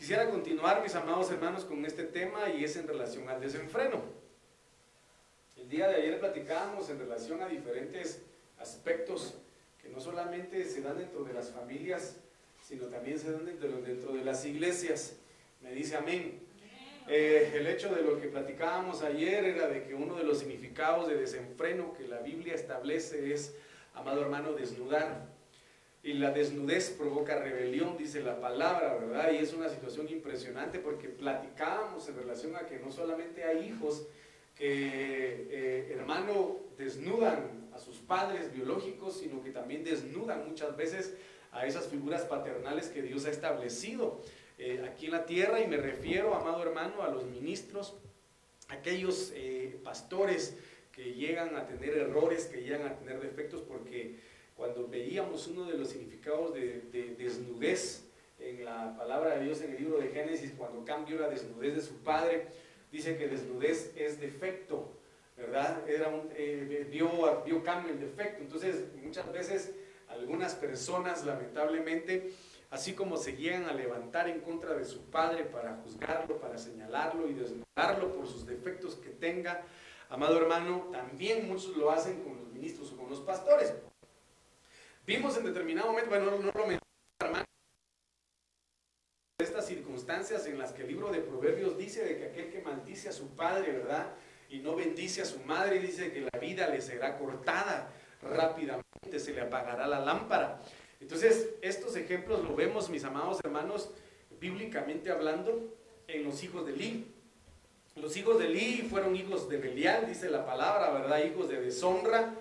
Quisiera continuar, mis amados hermanos, con este tema y es en relación al desenfreno. El día de ayer platicábamos en relación a diferentes aspectos que no solamente se dan dentro de las familias, sino también se dan dentro, dentro de las iglesias. Me dice amén. Eh, el hecho de lo que platicábamos ayer era de que uno de los significados de desenfreno que la Biblia establece es, amado hermano, desnudar. Y la desnudez provoca rebelión, dice la palabra, ¿verdad? Y es una situación impresionante porque platicábamos en relación a que no solamente hay hijos que, eh, hermano, desnudan a sus padres biológicos, sino que también desnudan muchas veces a esas figuras paternales que Dios ha establecido eh, aquí en la tierra. Y me refiero, amado hermano, a los ministros, aquellos eh, pastores que llegan a tener errores, que llegan a tener defectos, porque cuando veíamos uno de los significados de, desnudez en la palabra de Dios en el libro de Génesis, cuando cambió la desnudez de su padre, dice que desnudez es defecto, ¿verdad? Era eh, vio cambio el defecto. Entonces, muchas veces algunas personas, lamentablemente, así como se llegan a levantar en contra de su padre para juzgarlo, para señalarlo y desnudarlo por sus defectos que tenga, amado hermano, también muchos lo hacen con los ministros o con los pastores. Vimos en determinado momento, bueno, no, lo mencioné, estas circunstancias en las que el libro de Proverbios dice de que aquel que maldice a su padre, ¿verdad? Y no bendice a su madre, dice que la vida le será cortada rápidamente, se le apagará la lámpara. Entonces, estos ejemplos lo vemos, mis amados hermanos, bíblicamente hablando, en los hijos de Lee. Los hijos de Lee fueron hijos de Belial, dice la palabra, ¿verdad? Hijos de deshonra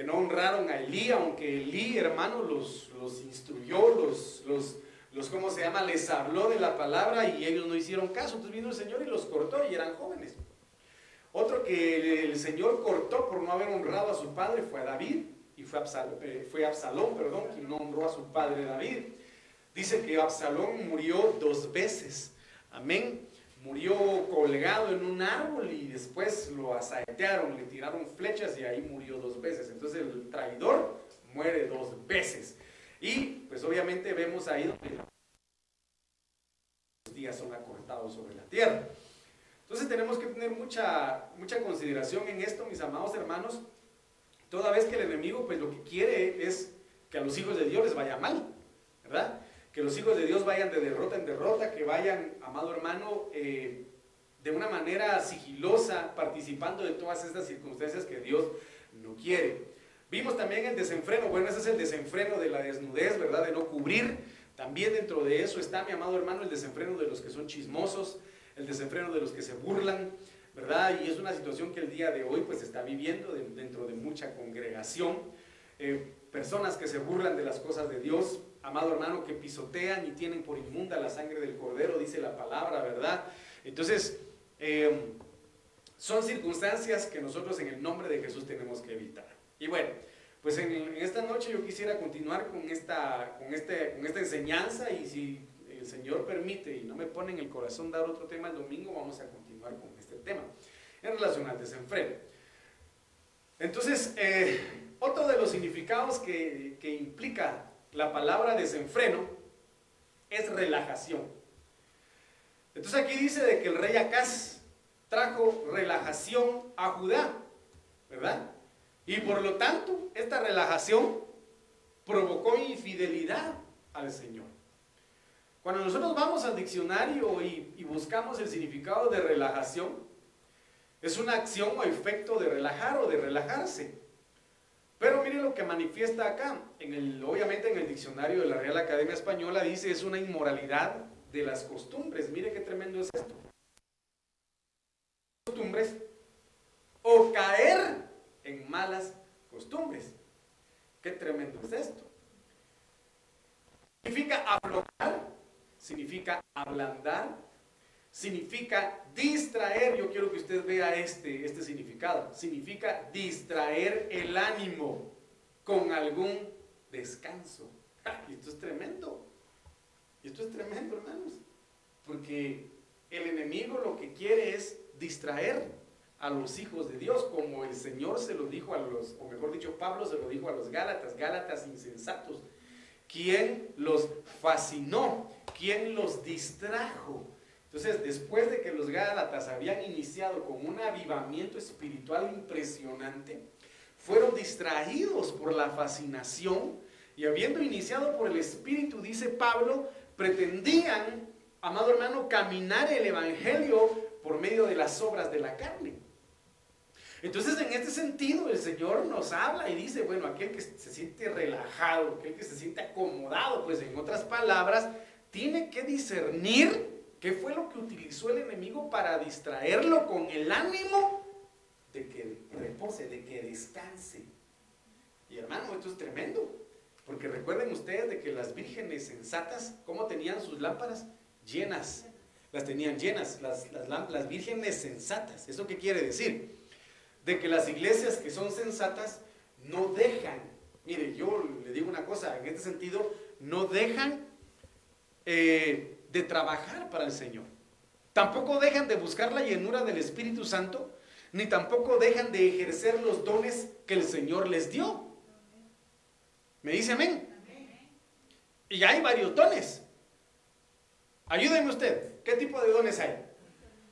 que no honraron a Elí, aunque Elí, hermano, los, los instruyó, los, los, los, ¿cómo se llama? Les habló de la palabra y ellos no hicieron caso. Entonces vino el Señor y los cortó y eran jóvenes. Otro que el Señor cortó por no haber honrado a su padre fue a David y fue Absalón, eh, fue Absalón, perdón, quien no honró a su padre David. Dice que Absalón murió dos veces. Amén murió colgado en un árbol y después lo asaetearon, le tiraron flechas y ahí murió dos veces. Entonces el traidor muere dos veces. Y pues obviamente vemos ahí donde los días son acortados sobre la tierra. Entonces tenemos que tener mucha, mucha consideración en esto, mis amados hermanos, toda vez que el enemigo pues lo que quiere es que a los hijos de Dios les vaya mal, ¿verdad? Que los hijos de Dios vayan de derrota en derrota, que vayan, amado hermano, eh, de una manera sigilosa, participando de todas estas circunstancias que Dios no quiere. Vimos también el desenfreno, bueno, ese es el desenfreno de la desnudez, ¿verdad? De no cubrir. También dentro de eso está, mi amado hermano, el desenfreno de los que son chismosos, el desenfreno de los que se burlan, ¿verdad? Y es una situación que el día de hoy pues está viviendo dentro de mucha congregación. Eh, personas que se burlan de las cosas de Dios, amado hermano, que pisotean y tienen por inmunda la sangre del cordero, dice la palabra, ¿verdad? Entonces, em, son circunstancias que nosotros en el nombre de Jesús tenemos que evitar. Y bueno, pues en, esta noche yo quisiera continuar con esta, con, este, con esta enseñanza y si el Señor permite y no me pone en el corazón dar otro tema el domingo, vamos a continuar con este tema en relación al desenfreno. Entonces, eh, otro de los significados que, que implica la palabra desenfreno es relajación. Entonces aquí dice de que el rey Acaz trajo relajación a Judá, ¿verdad? Y por lo tanto, esta relajación provocó infidelidad al Señor. Cuando nosotros vamos al diccionario y, y, buscamos el significado de relajación, es una acción o efecto de relajar o de relajarse. Pero mire lo que manifiesta acá. Obviamente en el diccionario de la Real Academia Española dice es una inmoralidad de las costumbres. Mire qué tremendo es esto. Costumbres o caer en malas costumbres. Qué tremendo es esto. Significa aflojar, significa ablandar, significa distraer. Yo quiero que usted vea este, este significado. Significa distraer el ánimo con algún descanso. Y esto es tremendo. Y esto es tremendo, hermanos. Porque el enemigo lo que quiere es distraer a los hijos de Dios, como el Señor se lo dijo a los, o mejor dicho, Pablo se lo dijo a los Gálatas, Gálatas insensatos, quien los fascinó, ¿quién los distrajo? Entonces, después de que los Gálatas habían iniciado con un avivamiento espiritual impresionante, fueron distraídos por la fascinación y habiendo iniciado por el Espíritu, dice Pablo, pretendían, amado hermano, caminar el Evangelio por medio de las obras de la carne. Entonces, en este sentido, el Señor nos habla y dice, bueno, aquel que se siente relajado, aquel que se siente acomodado, pues en otras palabras, tiene que discernir qué fue lo que utilizó el enemigo para distraerlo con el ánimo de que repose, de que descanse. Y hermano, esto es tremendo. Porque recuerden ustedes de que las vírgenes sensatas, ¿cómo tenían sus lámparas? Llenas. Las tenían llenas, las, las, las vírgenes sensatas. ¿Eso qué quiere decir? De que las iglesias que son sensatas no dejan, mire, yo le digo una cosa, en este sentido, no dejan eh, de trabajar para el Señor. Tampoco dejan de buscar la llenura del Espíritu Santo, ni tampoco dejan de ejercer los dones que el Señor les dio. ¿Me dice amén? Y hay varios dones. Ayúdeme usted. ¿Qué tipo de dones hay?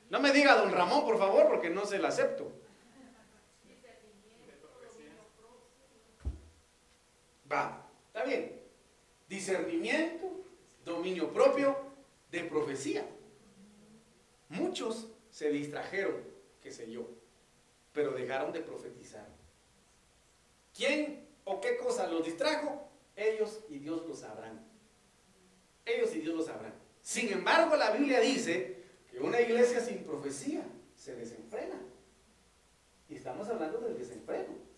No me diga don Ramón, por favor, porque no se lo acepto. Va, está bien. Discernimiento, dominio propio, de profecía. Muchos se distrajeron, qué sé yo, pero dejaron de profetizar. ¿Quién o qué cosa los distrajo? Ellos y Dios lo sabrán. Ellos y Dios lo sabrán. Sin embargo, la Biblia dice que una iglesia sin profecía se desenfrena. Y estamos hablando del desenfreno.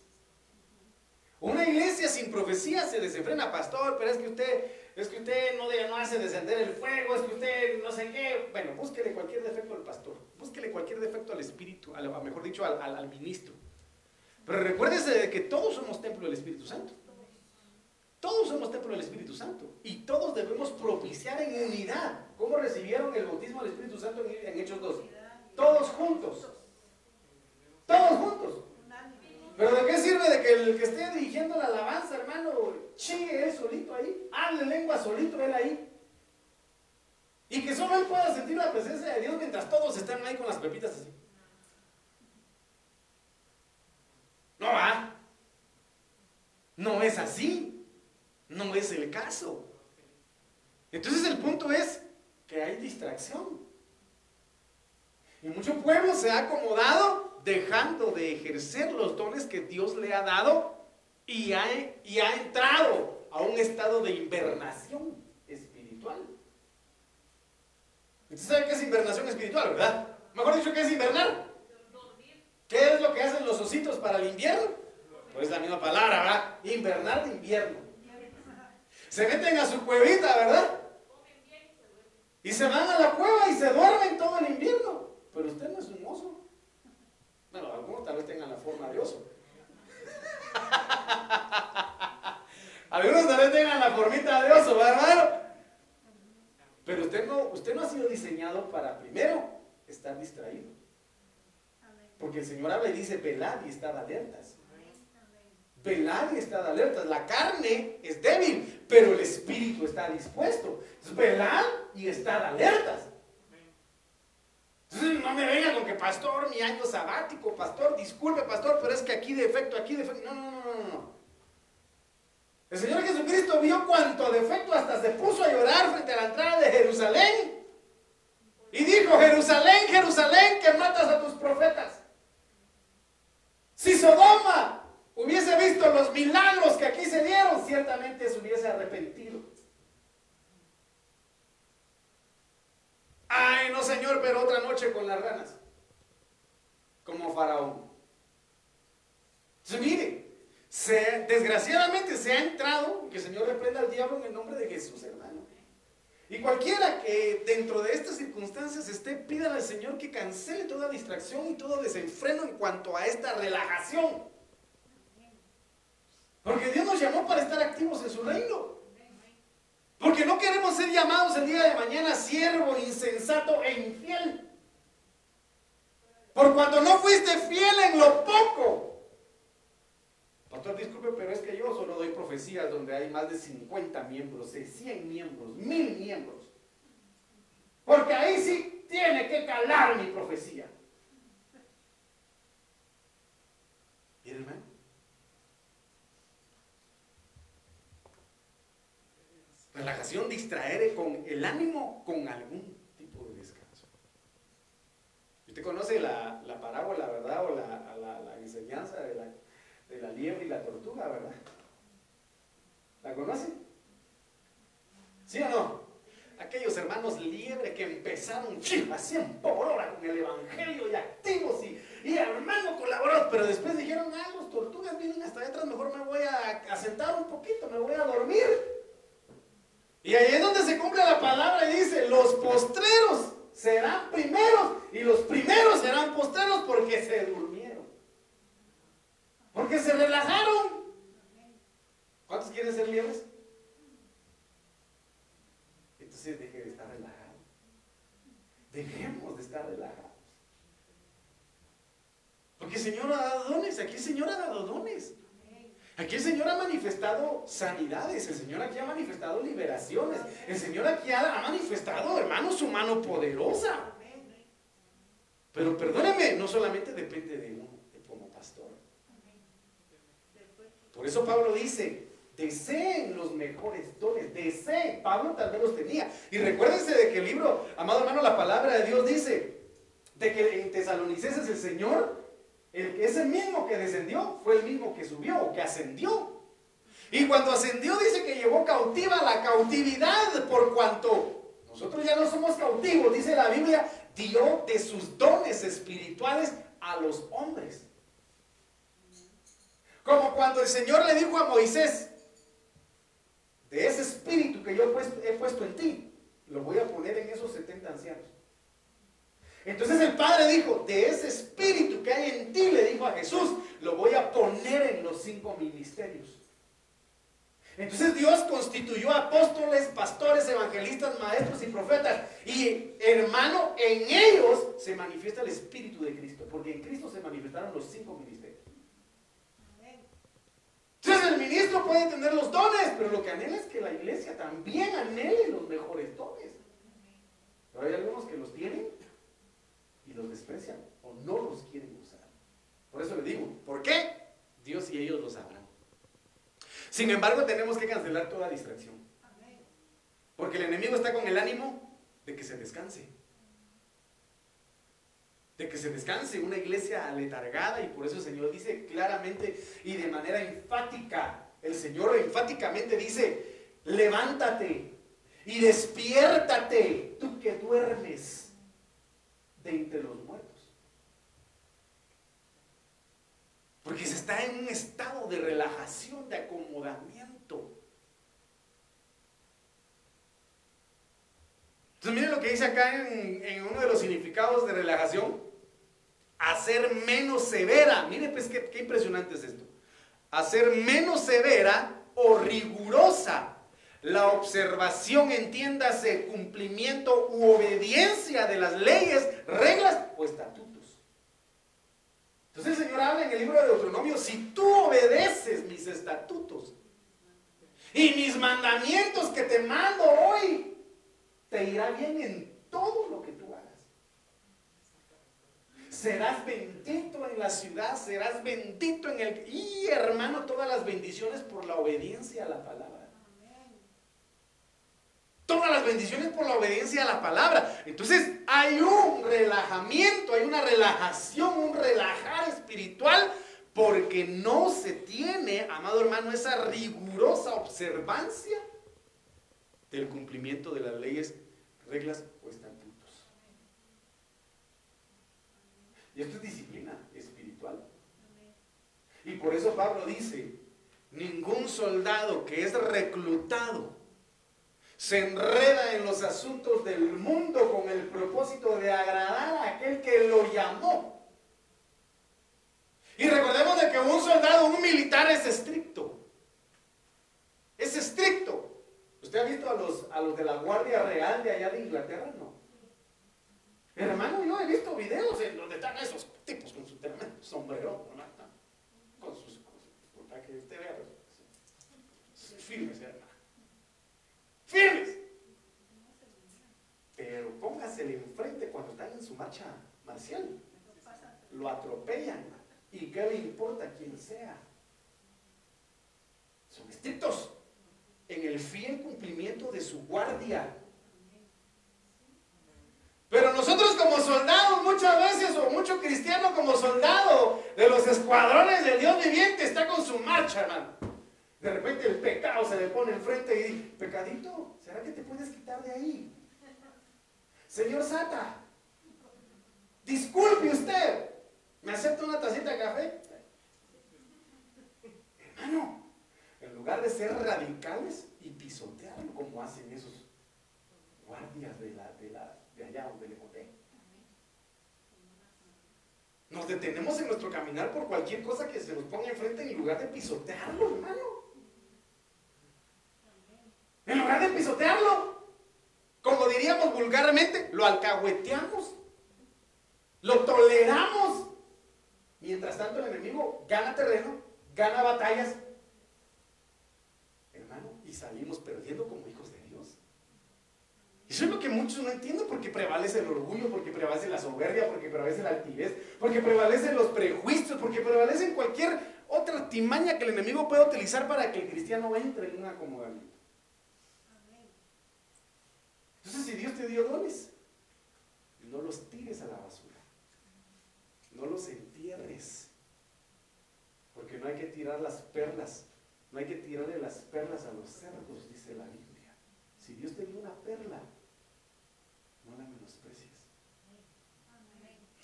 Una iglesia sin profecía se desenfrena, pastor, pero es que usted, es que usted no, no hace descender el fuego, es que usted no sé qué. Bueno, búsquele cualquier defecto al pastor, búsquele cualquier defecto al espíritu, mejor dicho, al, al, ministro. Pero recuérdese de que todos somos templo del Espíritu Santo. Todos somos templo del Espíritu Santo. Y todos debemos propiciar en unidad. ¿Cómo recibieron el bautismo del Espíritu Santo en, en Hechos 2? Todos juntos. Todos juntos. Pero ¿de qué sirve de que el que esté dirigiendo la alabanza, hermano, chingue él solito ahí? Hable lengua solito él ahí. Y que solo él pueda sentir la presencia de Dios mientras todos están ahí con las pepitas así. No va. No es así. No es el caso. Entonces el punto es que hay distracción. Y mucho pueblo se ha acomodado dejando de ejercer los dones que Dios le ha dado y ha, entrado a un estado de invernación espiritual. ¿Usted sabe qué es invernación espiritual, verdad? Mejor dicho, ¿qué es invernar? ¿Qué es lo que hacen los ositos para el invierno? Pues la misma palabra, ¿verdad? Invernar de invierno. Se meten a su cuevita, ¿verdad? Y se van a la cueva y se duermen todo el invierno. Pero usted no es un oso. Bueno, algunos tal vez tengan la forma de oso. algunos tal vez tengan la formita de oso, ¿verdad? Pero usted no, usted no ha sido diseñado para primero estar distraído. Porque el Señor habla y dice, velad y estad alertas. Velad y estad alertas. La carne es débil, pero el espíritu está dispuesto. Velad y estad alertas. No me venga con que, pastor, mi año sabático, pastor, disculpe, pastor, pero es que aquí defecto, aquí defecto. No, no, no, no, no. El Señor Jesucristo vio cuánto defecto hasta se puso a llorar frente a la entrada de Jerusalén. Y dijo, Jerusalén, Jerusalén, que matas a tus profetas. Si Sodoma hubiese visto los milagros que aquí se dieron, ciertamente se hubiese arrepentido. Ay, no señor, pero otra noche con las ranas. Como faraón. Entonces, mire, se, desgraciadamente se ha entrado, que el Señor reprenda al diablo en el nombre de Jesús, hermano. Y cualquiera que dentro de estas circunstancias esté, pídale al Señor que cancele toda distracción y todo desenfreno en cuanto a esta relajación. Porque Dios nos llamó para estar activos en su reino. Porque no queremos ser llamados el día de mañana siervo, insensato e infiel. Por cuanto no fuiste fiel en lo poco. Pastor, disculpe, pero es que yo solo doy profecías donde hay más de 50 miembros, 100 miembros, 1000 miembros. Porque ahí sí tiene que calar mi profecía. Relajación, distraer con el ánimo con algún tipo de descanso. Usted conoce la, la parábola, ¿verdad? O la, la, enseñanza de la, de la liebre y la tortuga, ¿verdad? ¿La conoce? ¿Sí o no? Aquellos hermanos liebre que empezaron a 100 por hora con el evangelio y activos y, y hermano colaborados, pero después dijeron, ah, los tortugas vienen hasta atrás, mejor me voy a sentar un poquito, me voy a dormir. Y ahí es donde se cumple la palabra y dice, los postreros serán primeros y los primeros serán postreros porque se durmieron. Porque se relajaron. ¿Cuántos quieren ser liebres? Entonces deje de estar relajado. Dejemos de estar relajados. Porque Señor ha dado dones, aquí el Señor ha dado dones. Aquí el Señor ha manifestado sanidades, el Señor aquí ha manifestado liberaciones, el Señor aquí ha, manifestado, hermanos, su mano poderosa. Pero perdóneme, no solamente depende de uno, como pastor. Por eso Pablo dice, deseen los mejores dones, deseen. Pablo tal vez los tenía. Y recuérdense de que el libro, amado hermano, la palabra de Dios dice, de que en Tesalonicenses el Señor el, ese mismo que descendió fue el mismo que subió o que ascendió. Y cuando ascendió dice que llevó cautiva la cautividad por cuanto nosotros ya no somos cautivos, dice la Biblia, dio de sus dones espirituales a los hombres. Como cuando el Señor le dijo a Moisés, de ese espíritu que yo he puesto en ti, lo voy a poner en esos 70 ancianos. Entonces el Padre dijo, de ese espíritu que hay en ti, le dijo a Jesús, lo voy a poner en los cinco ministerios. Entonces Dios constituyó apóstoles, pastores, evangelistas, maestros y profetas. Y hermano, en ellos se manifiesta el Espíritu de Cristo, porque en Cristo se manifestaron los cinco ministerios. Entonces el ministro puede tener los dones, pero lo que anhela es que la iglesia también anhele los mejores dones. Pero hay algunos que los tienen y los desprecian o no los quieren usar. Por eso le digo, ¿por qué? Dios y ellos lo sabrán. Sin embargo, tenemos que cancelar toda distracción. Porque el enemigo está con el ánimo de que se descanse. De que se descanse una iglesia aletargada y por eso el Señor dice claramente y de manera enfática, el Señor enfáticamente dice, levántate y despiértate, tú que duermes de entre los muertos. Porque se está en un estado de relajación, de acomodamiento. Entonces miren lo que dice acá en, uno de los significados de relajación. Hacer menos severa. Miren pues qué, qué impresionante es esto. Hacer menos severa o rigurosa la observación, entiéndase, cumplimiento u obediencia de las leyes, reglas o estatutos. Entonces el Señor habla en el libro de Deuteronomio, si tú obedeces mis estatutos y mis mandamientos que te mando hoy, te irá bien en todo lo que tú hagas. Serás bendito en la ciudad, serás bendito en el... Y hermano, todas las bendiciones por la obediencia a la palabra todas las bendiciones por la obediencia a la palabra. Entonces hay un relajamiento, hay una relajación, un relajar espiritual, porque no se tiene, amado hermano, esa rigurosa observancia del cumplimiento de las leyes, reglas o estatutos. Y esto es disciplina espiritual. Y por eso Pablo dice, ningún soldado que es reclutado se enreda en los asuntos del mundo con el propósito de agradar a aquel que lo llamó. Y recordemos de que un soldado, un militar es estricto. Es estricto. ¿Usted ha visto a los, a los de la Guardia Real de allá de Inglaterra? No. Hermano, yo he visto videos en donde están esos tipos con su tremendo sombrero, con sus cosas, para que usted vea, pues, firmes. Pero póngasele enfrente cuando están en su marcha marcial. Lo atropellan. ¿Y qué le importa quién sea? Son estrictos en el fiel cumplimiento de su guardia. Pero nosotros como soldados muchas veces, o mucho cristiano como soldado de los escuadrones del Dios viviente, está con su marcha, hermano. De repente el pecado se le pone enfrente y dice, pecadito, ¿será que te puedes quitar de ahí? Señor Sata, disculpe usted, ¿me acepta una tacita de café? Hermano, en lugar de ser radicales y pisotearlo como hacen esos guardias de, la, de, de allá donde le conté. Nos detenemos en nuestro caminar por cualquier cosa que se nos ponga enfrente en lugar de pisotearlo, hermano. En lugar de pisotearlo, como diríamos vulgarmente, lo alcahueteamos, lo toleramos. Mientras tanto el enemigo gana terreno, gana batallas, hermano, y salimos perdiendo como hijos de Dios. Eso es lo que muchos no entienden porque prevalece el orgullo, porque prevalece la soberbia, porque prevalece la altivez, porque prevalecen los prejuicios, porque prevalecen cualquier otra timaña que el enemigo pueda utilizar para que el cristiano entre en un acomodamiento. Entonces, si Dios te dio dones, no los tires a la basura. No los entierres. Porque no hay que tirar las perlas. No hay que tirarle las perlas a los cerdos, dice la Biblia. Si Dios te dio una perla, no la menosprecies.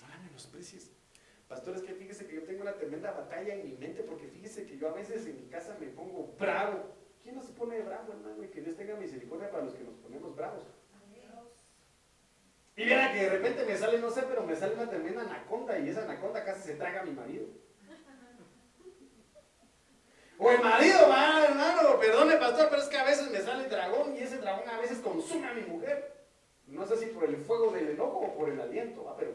No la menosprecies. Pastores, que fíjese que yo tengo una tremenda batalla en mi mente, porque fíjese que yo a veces en mi casa me pongo bravo. ¿Quién no se pone bravo, hermano? Y que Dios tenga misericordia para los que nos ponemos bravos. Y mira que de repente me sale, no sé, pero me sale una tremenda anaconda y esa anaconda casi se traga a mi marido. O el marido va, hermano, perdone pastor, pero es que a veces me sale el dragón y ese dragón a veces consume a mi mujer. No sé si por el fuego del enojo o por el aliento, ¿va? pero...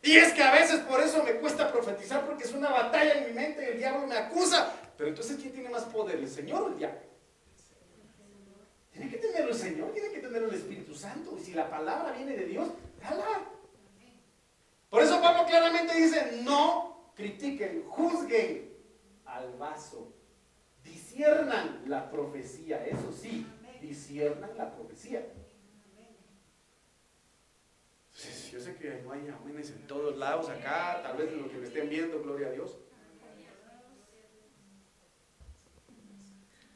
Y es que a veces por eso me cuesta profetizar porque es una batalla en mi mente y el diablo me acusa. Pero entonces, ¿quién tiene más poder, el Señor o el diablo? Tiene que tener el Señor, tiene que tener el Espíritu Santo. Y si la palabra viene de Dios, dala. Por eso Pablo claramente dice, no critiquen, juzguen al vaso. Disiernan la profecía, eso sí, disiernan la profecía. Yo sé que no hay amenes en todos lados acá, tal vez en lo que me estén viendo, gloria a Dios.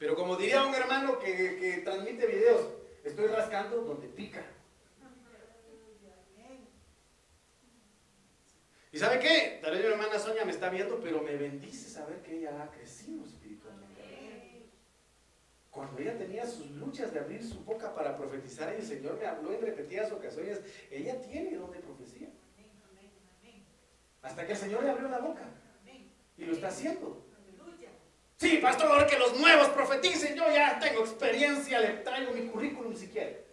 Pero como diría un hermano que, que transmite videos, estoy rascando donde pica. ¿Y sabe qué? Tal vez mi hermana Sonia me está viendo, pero me bendice saber que ella ha crecido espiritualmente. Cuando ella tenía sus luchas de abrir su boca para profetizar y el Señor me habló en repetidas ocasiones, ella tiene don de profecía. Hasta que el Señor le abrió la boca. Y lo está haciendo. Sí, pastor, que los nuevos profeticen. Yo ya tengo experiencia, le traigo mi currículum si quiere.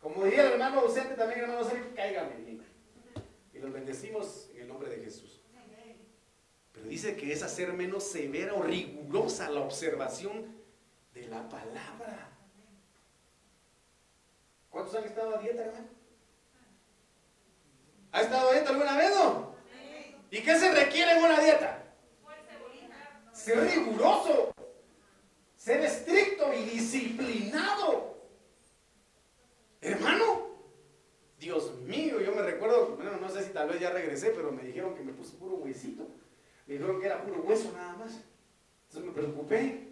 Como diría el hermano docente también, hermano docente, cáigame bien. Y los bendecimos en el nombre de Jesús. Pero dice que es hacer menos severa o rigurosa la observación de la palabra. ¿Cuántos han estado a dieta, hermano? ¿Ha estado a dieta alguna vez, no? ¿Y qué se requiere en una dieta? Ser riguroso, ser estricto y disciplinado. Hermano, Dios mío, yo me recuerdo, bueno, no sé si tal vez ya regresé, pero me dijeron que me puse puro huesito. Me dijeron que era puro hueso nada más. Entonces me preocupé.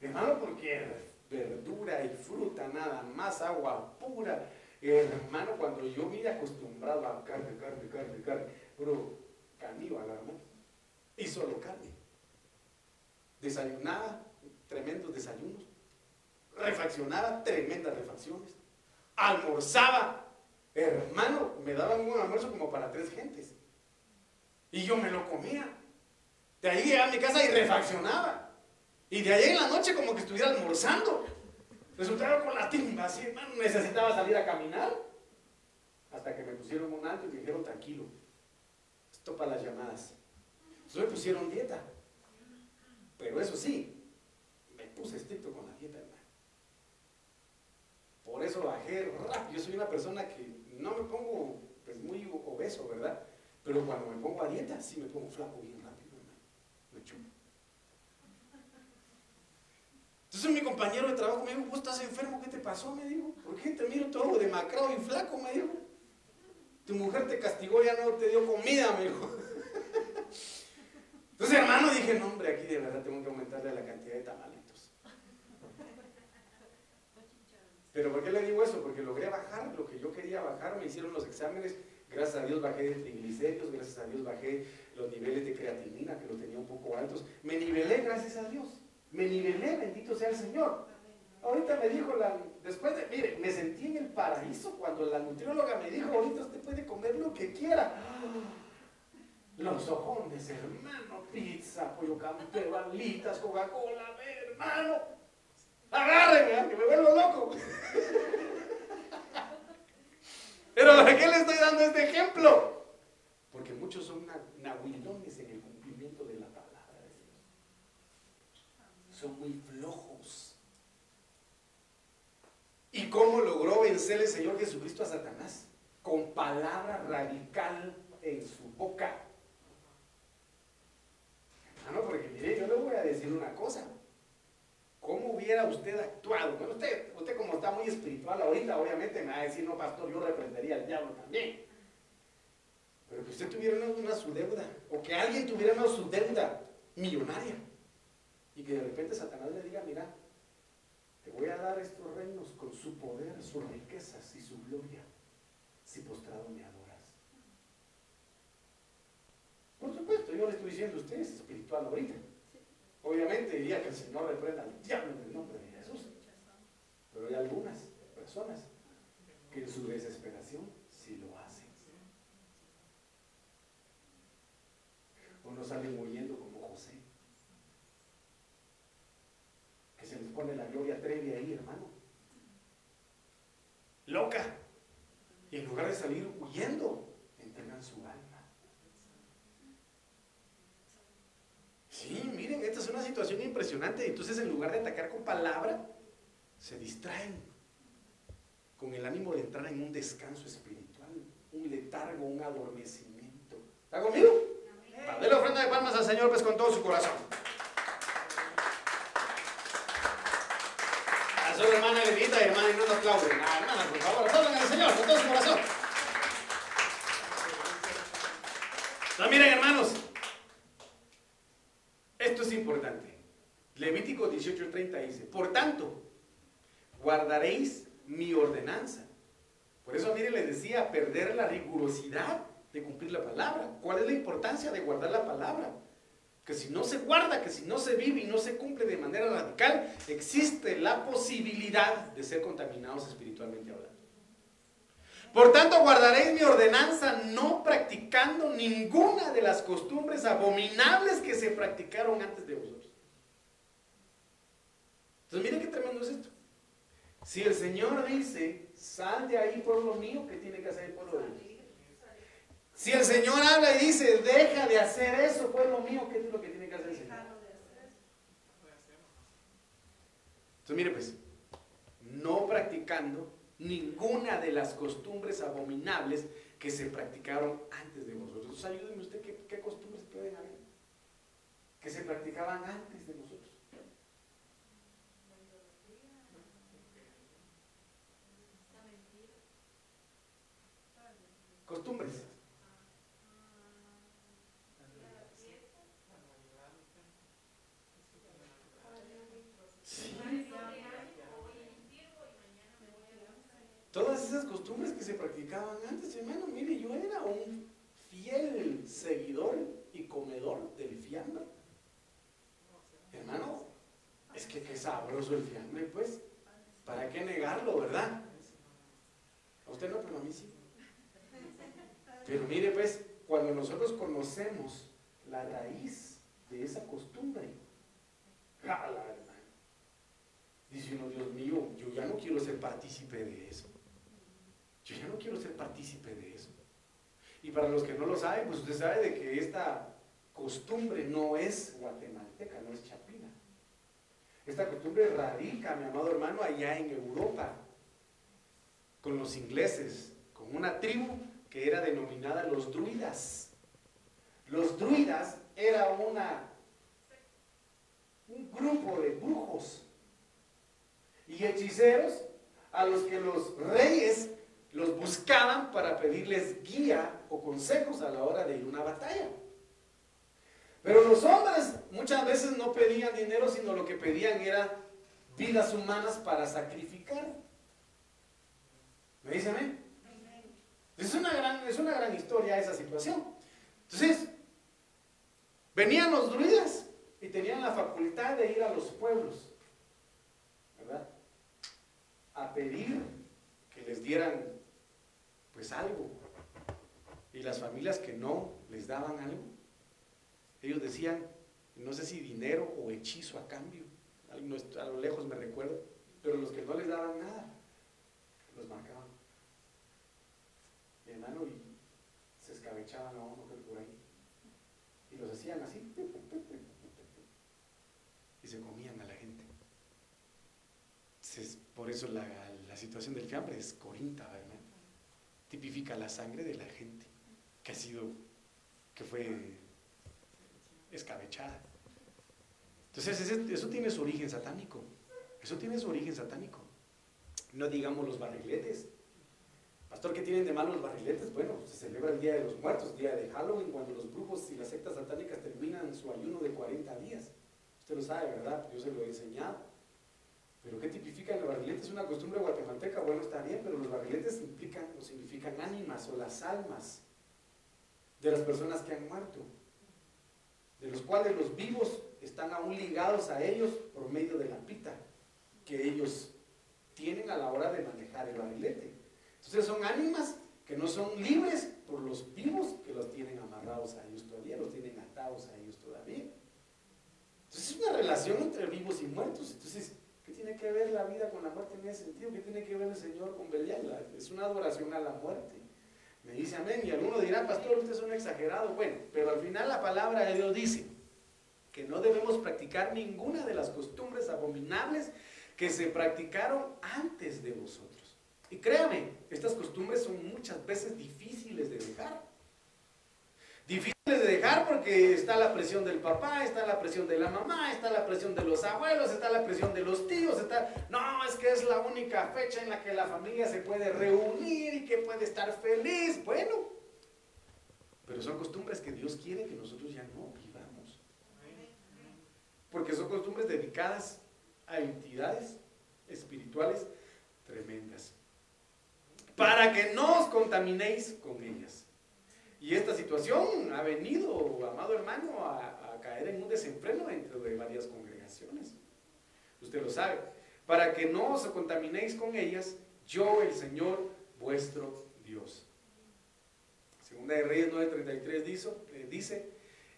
Hermano, porque verdura y fruta nada más, agua pura. Hermano, cuando yo me acostumbrado a carne, carne, carne, carne, puro caníbal, hermano. Y solo carne. Desayunaba, tremendos desayunos. Refaccionaba, tremendas refacciones. Almorzaba, hermano, me daban un almuerzo como para tres gentes. Y yo me lo comía. De ahí llegaba a mi casa y refaccionaba. Y de ahí en la noche como que estuviera almorzando. Resultaba con la timba, así, hermano, necesitaba salir a caminar. Hasta que me pusieron un alto y me dijeron, tranquilo, esto para las llamadas. Entonces me pusieron dieta. Pero eso sí, me puse estricto con la dieta, hermano. Por eso bajé Yo soy una persona que no me pongo pues, muy obeso, ¿verdad? Pero cuando me pongo a dieta, sí me pongo flaco bien rápido, me chupo. Entonces mi compañero de trabajo me dijo, vos estás enfermo, ¿qué te pasó? Me dijo, ¿por qué te miro todo demacrado y flaco? Me dijo. Tu mujer te castigó, ya no te dio comida, me dijo. Entonces, hermano, dije, no, hombre, aquí de verdad tengo que aumentarle la cantidad de tamalitos. Pero ¿por qué le digo eso? Porque logré bajar lo que yo quería bajar, me hicieron los exámenes, gracias a Dios bajé de triglicéridos, gracias a Dios bajé los niveles de creatinina, que lo tenía un poco altos. Me nivelé, gracias a Dios. Me nivelé, bendito sea el Señor. Ahorita me dijo, la, después de, mire, me sentí en el paraíso cuando la nutrióloga me dijo, ahorita usted puede comer lo que quiera. Los ojones, hermano, pizza, pollo campero, alitas, Coca-Cola, hermano. Agárrenme, que me vuelvo loco. Pero ¿para qué le estoy dando este ejemplo? Porque muchos son nahuilones en el cumplimiento de la palabra de Dios. Son muy flojos. ¿Y cómo logró vencer el Señor Jesucristo a Satanás? Con palabra radical en su boca. No, porque mire, yo le voy a decir una cosa. ¿Cómo hubiera usted actuado? Usted, usted como está muy espiritual ahorita, obviamente me va a decir, no, pastor, yo reprendería al diablo también. Pero que usted tuviera una, su deuda, o que alguien tuviera una su deuda millonaria, y que de repente Satanás le diga, mira, te voy a dar estos reinos con su poder, sus riquezas y su gloria, si postrado me. Por supuesto, yo le estoy diciendo, usted es espiritual ahorita. Obviamente diría que el Señor reprenda al diablo en el nombre de Jesús. Pero hay algunas personas que en su desesperación sí lo hacen. O no salen huyendo como José. Que se les pone la gloria treve ahí, hermano. Loca. Y en lugar de salir huyendo, entregan su alma. Sí, miren, esta es una situación impresionante. Entonces, en lugar de atacar con palabra, se distraen con el ánimo de entrar en un descanso espiritual, un letargo, un adormecimiento. ¿Está conmigo? Dale la ofrenda de palmas al Señor, pues con todo su corazón. A su hermana Levita y hermana Inés aplauden. Ah, hermana, por favor, aplaudan al Señor con todo su corazón. No, miren, hermanos, esto es importante. Levítico 18:30 dice, por tanto, guardaréis mi ordenanza. Por eso, mire, les decía, perder la rigurosidad de cumplir la palabra. ¿Cuál es la importancia de guardar la palabra? Que si no se guarda, que si no se vive y no se cumple de manera radical, existe la posibilidad de ser contaminados espiritualmente hablando. Por tanto, guardaréis mi ordenanza no practicando ninguna de las costumbres abominables que se practicaron antes de vosotros. Entonces, miren qué tremendo es esto. Si el Señor dice, sal de ahí, pueblo mío, ¿qué tiene que hacer el pueblo de Dios? Si el Señor habla y dice, deja de hacer eso, pueblo mío, ¿qué es lo que tiene que hacer el Señor? Entonces, mire pues, no practicando ninguna de las costumbres abominables que se practicaron antes de vosotros. Entonces ayúdenme usted, ¿qué, costumbres pueden haber? Que se practicaban antes de nosotros. Costumbres. Todas esas costumbres que se practicaban antes, hermano, mire, yo era un fiel seguidor y comedor del fiambre. Hermano, es que qué sabroso el fiambre, pues. ¿Para qué negarlo, verdad? A usted no, pero a mí sí. Pero mire, pues, cuando nosotros conocemos la raíz de esa costumbre, hermano, dice uno, Dios mío, yo ya no quiero ser partícipe de eso. Yo ya no quiero ser partícipe de eso. Y para los que no lo saben, pues usted sabe de que esta costumbre no es guatemalteca, no es chapina. Esta costumbre radica, mi amado hermano, allá en Europa. con los ingleses, con una tribu que era denominada los druidas. Los druidas era una, un grupo de brujos y hechiceros a los que los reyes los buscaban para pedirles guía o consejos a la hora de ir a una batalla. Pero los hombres muchas veces no pedían dinero, sino lo que pedían era vidas humanas para sacrificar. ¿Me dicen? Eh? Es una, gran, es una gran historia esa situación. Entonces, venían los druidas y tenían la facultad de ir a los pueblos, ¿verdad? A pedir que les dieran pues algo. Y las familias que no les daban algo, ellos decían, no sé si dinero o hechizo a cambio, a lo lejos me recuerdo, pero los que no les daban nada, los marcaban. Y se escabechaban a uno por ahí. Y los hacían así. Y se comían a la gente. por eso la, la situación del fiambre es corinta, ¿verdad? Tipifica la sangre de la gente que ha sido, que fue escabechada. Entonces, eso tiene su origen satánico. Eso tiene su origen satánico. No digamos los barriletes. Pastor, ¿qué tienen de malo los barriletes? Bueno, se celebra el Día de los Muertos, Día de Halloween, cuando los brujos y las sectas satánicas terminan su ayuno de 40 días. Usted lo sabe, ¿verdad? Yo se lo he enseñado. Pero ¿qué tipifica el barrilete? ¿Es una costumbre guatemalteca? Bueno, está bien, pero los barriletes implican o significan ánimas o las almas de las personas que han muerto de los cuales los vivos están aún ligados a ellos por medio de la pita que ellos tienen a la hora de manejar el barilete. Entonces son ánimas que no son libres por los vivos que los tienen amarrados a ellos todavía, los tienen atados a ellos todavía. Entonces es una relación entre vivos y muertos. Entonces, ¿qué tiene que ver la vida con la muerte en ese sentido? ¿Qué tiene que ver el Señor con Belial? Es una adoración a la muerte. Me dice amén. Y alguno dirá, pastor, usted es un exagerado. Bueno, pero al final la palabra de Dios dice que no debemos practicar ninguna de las costumbres abominables que se practicaron antes de vosotros. Y créame, estas costumbres son muchas veces difíciles de dejar. Difíciles de dejar porque está la presión del papá, está la presión de la mamá, está la presión de los abuelos, está la presión de los tíos, está... No, es que es la única fecha en la que la familia se puede reunir y que puede estar feliz. Bueno, pero son costumbres que Dios quiere que nosotros ya no vivamos. Porque son costumbres dedicadas a entidades espirituales tremendas. Para que no os contaminéis con ellas. Y esta situación ha venido, amado hermano, a, caer en un desenfreno dentro de varias congregaciones. Usted lo sabe. Para que no os contaminéis con ellas, yo, el Señor, vuestro Dios. Segunda de Reyes 9:33 dice, eh, dice,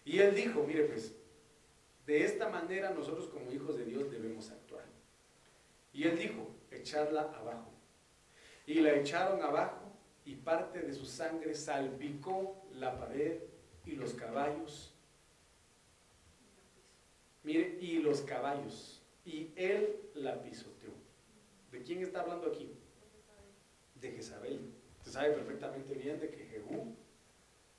y él dijo, mire pues, de esta manera nosotros como hijos de Dios debemos actuar. Y él dijo, echadla abajo. Y la echaron abajo y parte de su sangre salpicó la pared y los caballos. Mire, y los caballos. Y él la pisoteó. ¿De quién está hablando aquí? De Jezabel. Usted sabe perfectamente bien de que Jehú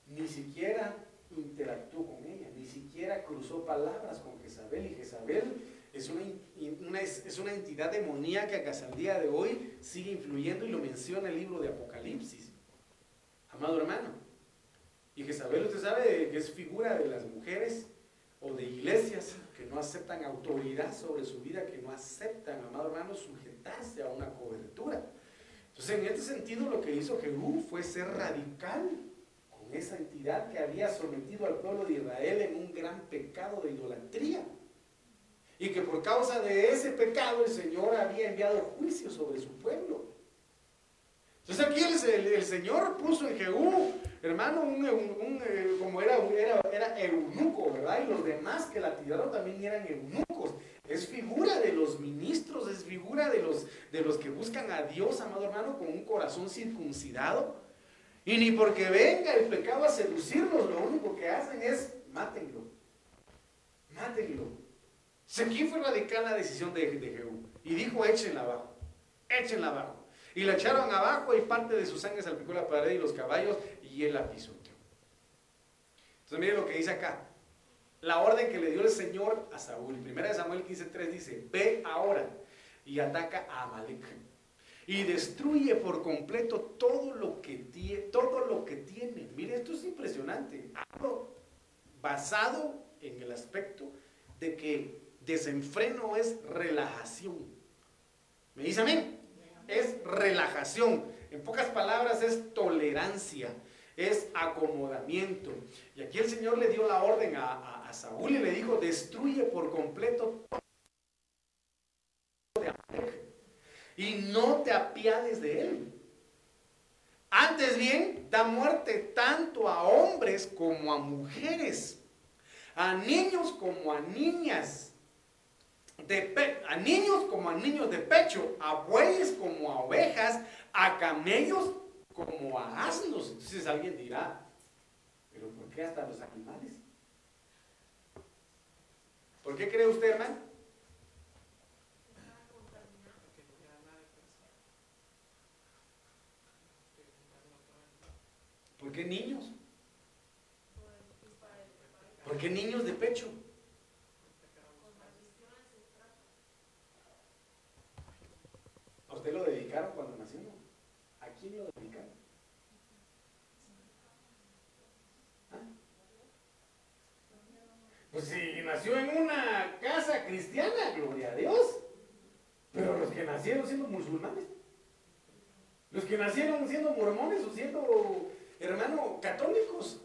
ni siquiera interactuó con ella, ni siquiera cruzó palabras con Jezabel. Y Jezabel es una, es una entidad demoníaca que hasta el día de hoy sigue influyendo y lo menciona el libro de Apocalipsis. Amado hermano. Y Jezabel, usted sabe que es figura de las mujeres o de iglesias que no aceptan autoridad sobre su vida, que no aceptan, amado hermano, sujetarse a una cobertura. Entonces, en este sentido, lo que hizo Jehú fue ser radical con esa entidad que había sometido al pueblo de Israel en un gran pecado de idolatría y que por causa de ese pecado el Señor había enviado juicio sobre su pueblo. Entonces aquí el, Señor puso en Jehú, hermano, un, eh, como era, era, era eunuco, ¿verdad? Y los demás que la tiraron también eran eunucos. Es figura de los ministros, es figura de los, de los que buscan a Dios, amado hermano, con un corazón circuncidado. Y ni porque venga el pecado a seducirlos, lo único que hacen es mátenlo. Mátenlo. Aquí fue radical la decisión de, de Jehú. Y dijo, échenla abajo. Échenla abajo. Y la echaron abajo y parte de su sangre salpicó la pared y los caballos y él la pisoteó. Entonces miren lo que dice acá. La orden que le dio el Señor a Saúl. Primera de Samuel 15.3 dice, ve ahora y ataca a Amalek. Y destruye por completo todo lo que tiene. Todo lo que tiene. Mire, esto es impresionante. basado en el aspecto de que desenfreno es relajación. ¿Me dice amén? Es relajación. En pocas palabras es tolerancia, es acomodamiento. Y aquí el Señor le dio la orden a, Saúl y le dijo, destruye por completo y no te apiades de él. Antes bien, da muerte tanto a hombres como a mujeres, a niños como a niñas, a niños como a niños de pecho, a bueyes como a ovejas, a camellos como a asnos. Entonces alguien dirá, pero ¿por qué hasta los animales? ¿Por qué cree usted, hermano? ¿Por qué niños? ¿Por qué niños de pecho? ¿A usted lo dedicaron cuando nació? ¿A quién lo dedicaron? Pues si nació en una casa cristiana, gloria a Dios. Pero los que nacieron siendo musulmanes, los que nacieron siendo mormones o siendo, hermano, católicos.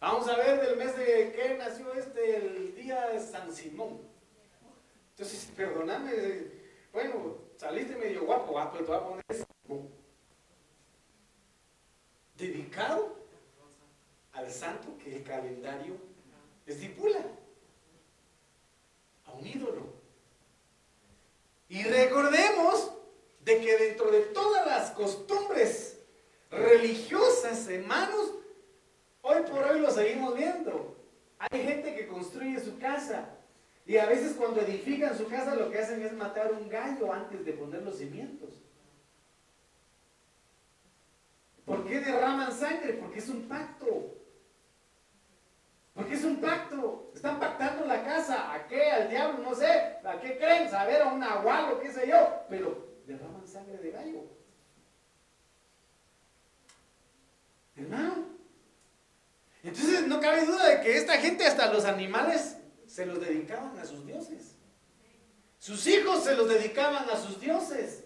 Vamos a ver del mes de que nació este, el día de San Simón. Entonces, perdóname, bueno, saliste medio guapo, guapo, te voy a poner Dedicado al santo que el calendario estipula a un ídolo. Y recordemos de que dentro de todas las costumbres religiosas, hermanos, hoy por hoy lo seguimos viendo. Hay gente que construye su casa y a veces cuando edifican su casa lo que hacen es matar un gallo antes de poner los cimientos. ¿Por qué derraman sangre? Porque es un pacto. Porque es un pacto. Están pactando la casa. ¿A qué? Al diablo, no sé. ¿A qué creen? Saber a un agualo, qué sé yo. Pero derraman sangre de gallo. Hermano. Entonces no cabe duda de que esta gente, hasta los animales, se los dedicaban a sus dioses. Sus hijos se los dedicaban a sus dioses.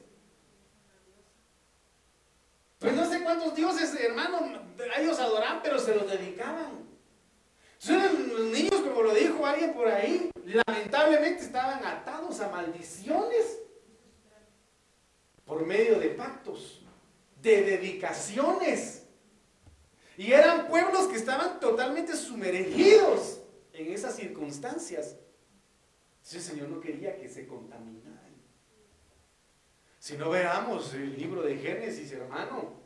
Pues no sé cuántos dioses, hermano, ellos adoraban, pero se los dedicaban. Los niños, como lo dijo alguien por ahí, lamentablemente estaban atados a maldiciones por medio de pactos, de dedicaciones. Y eran pueblos que estaban totalmente sumergidos en esas circunstancias. el Señor no quería que se contaminaran. Si no veamos el libro de Génesis, hermano,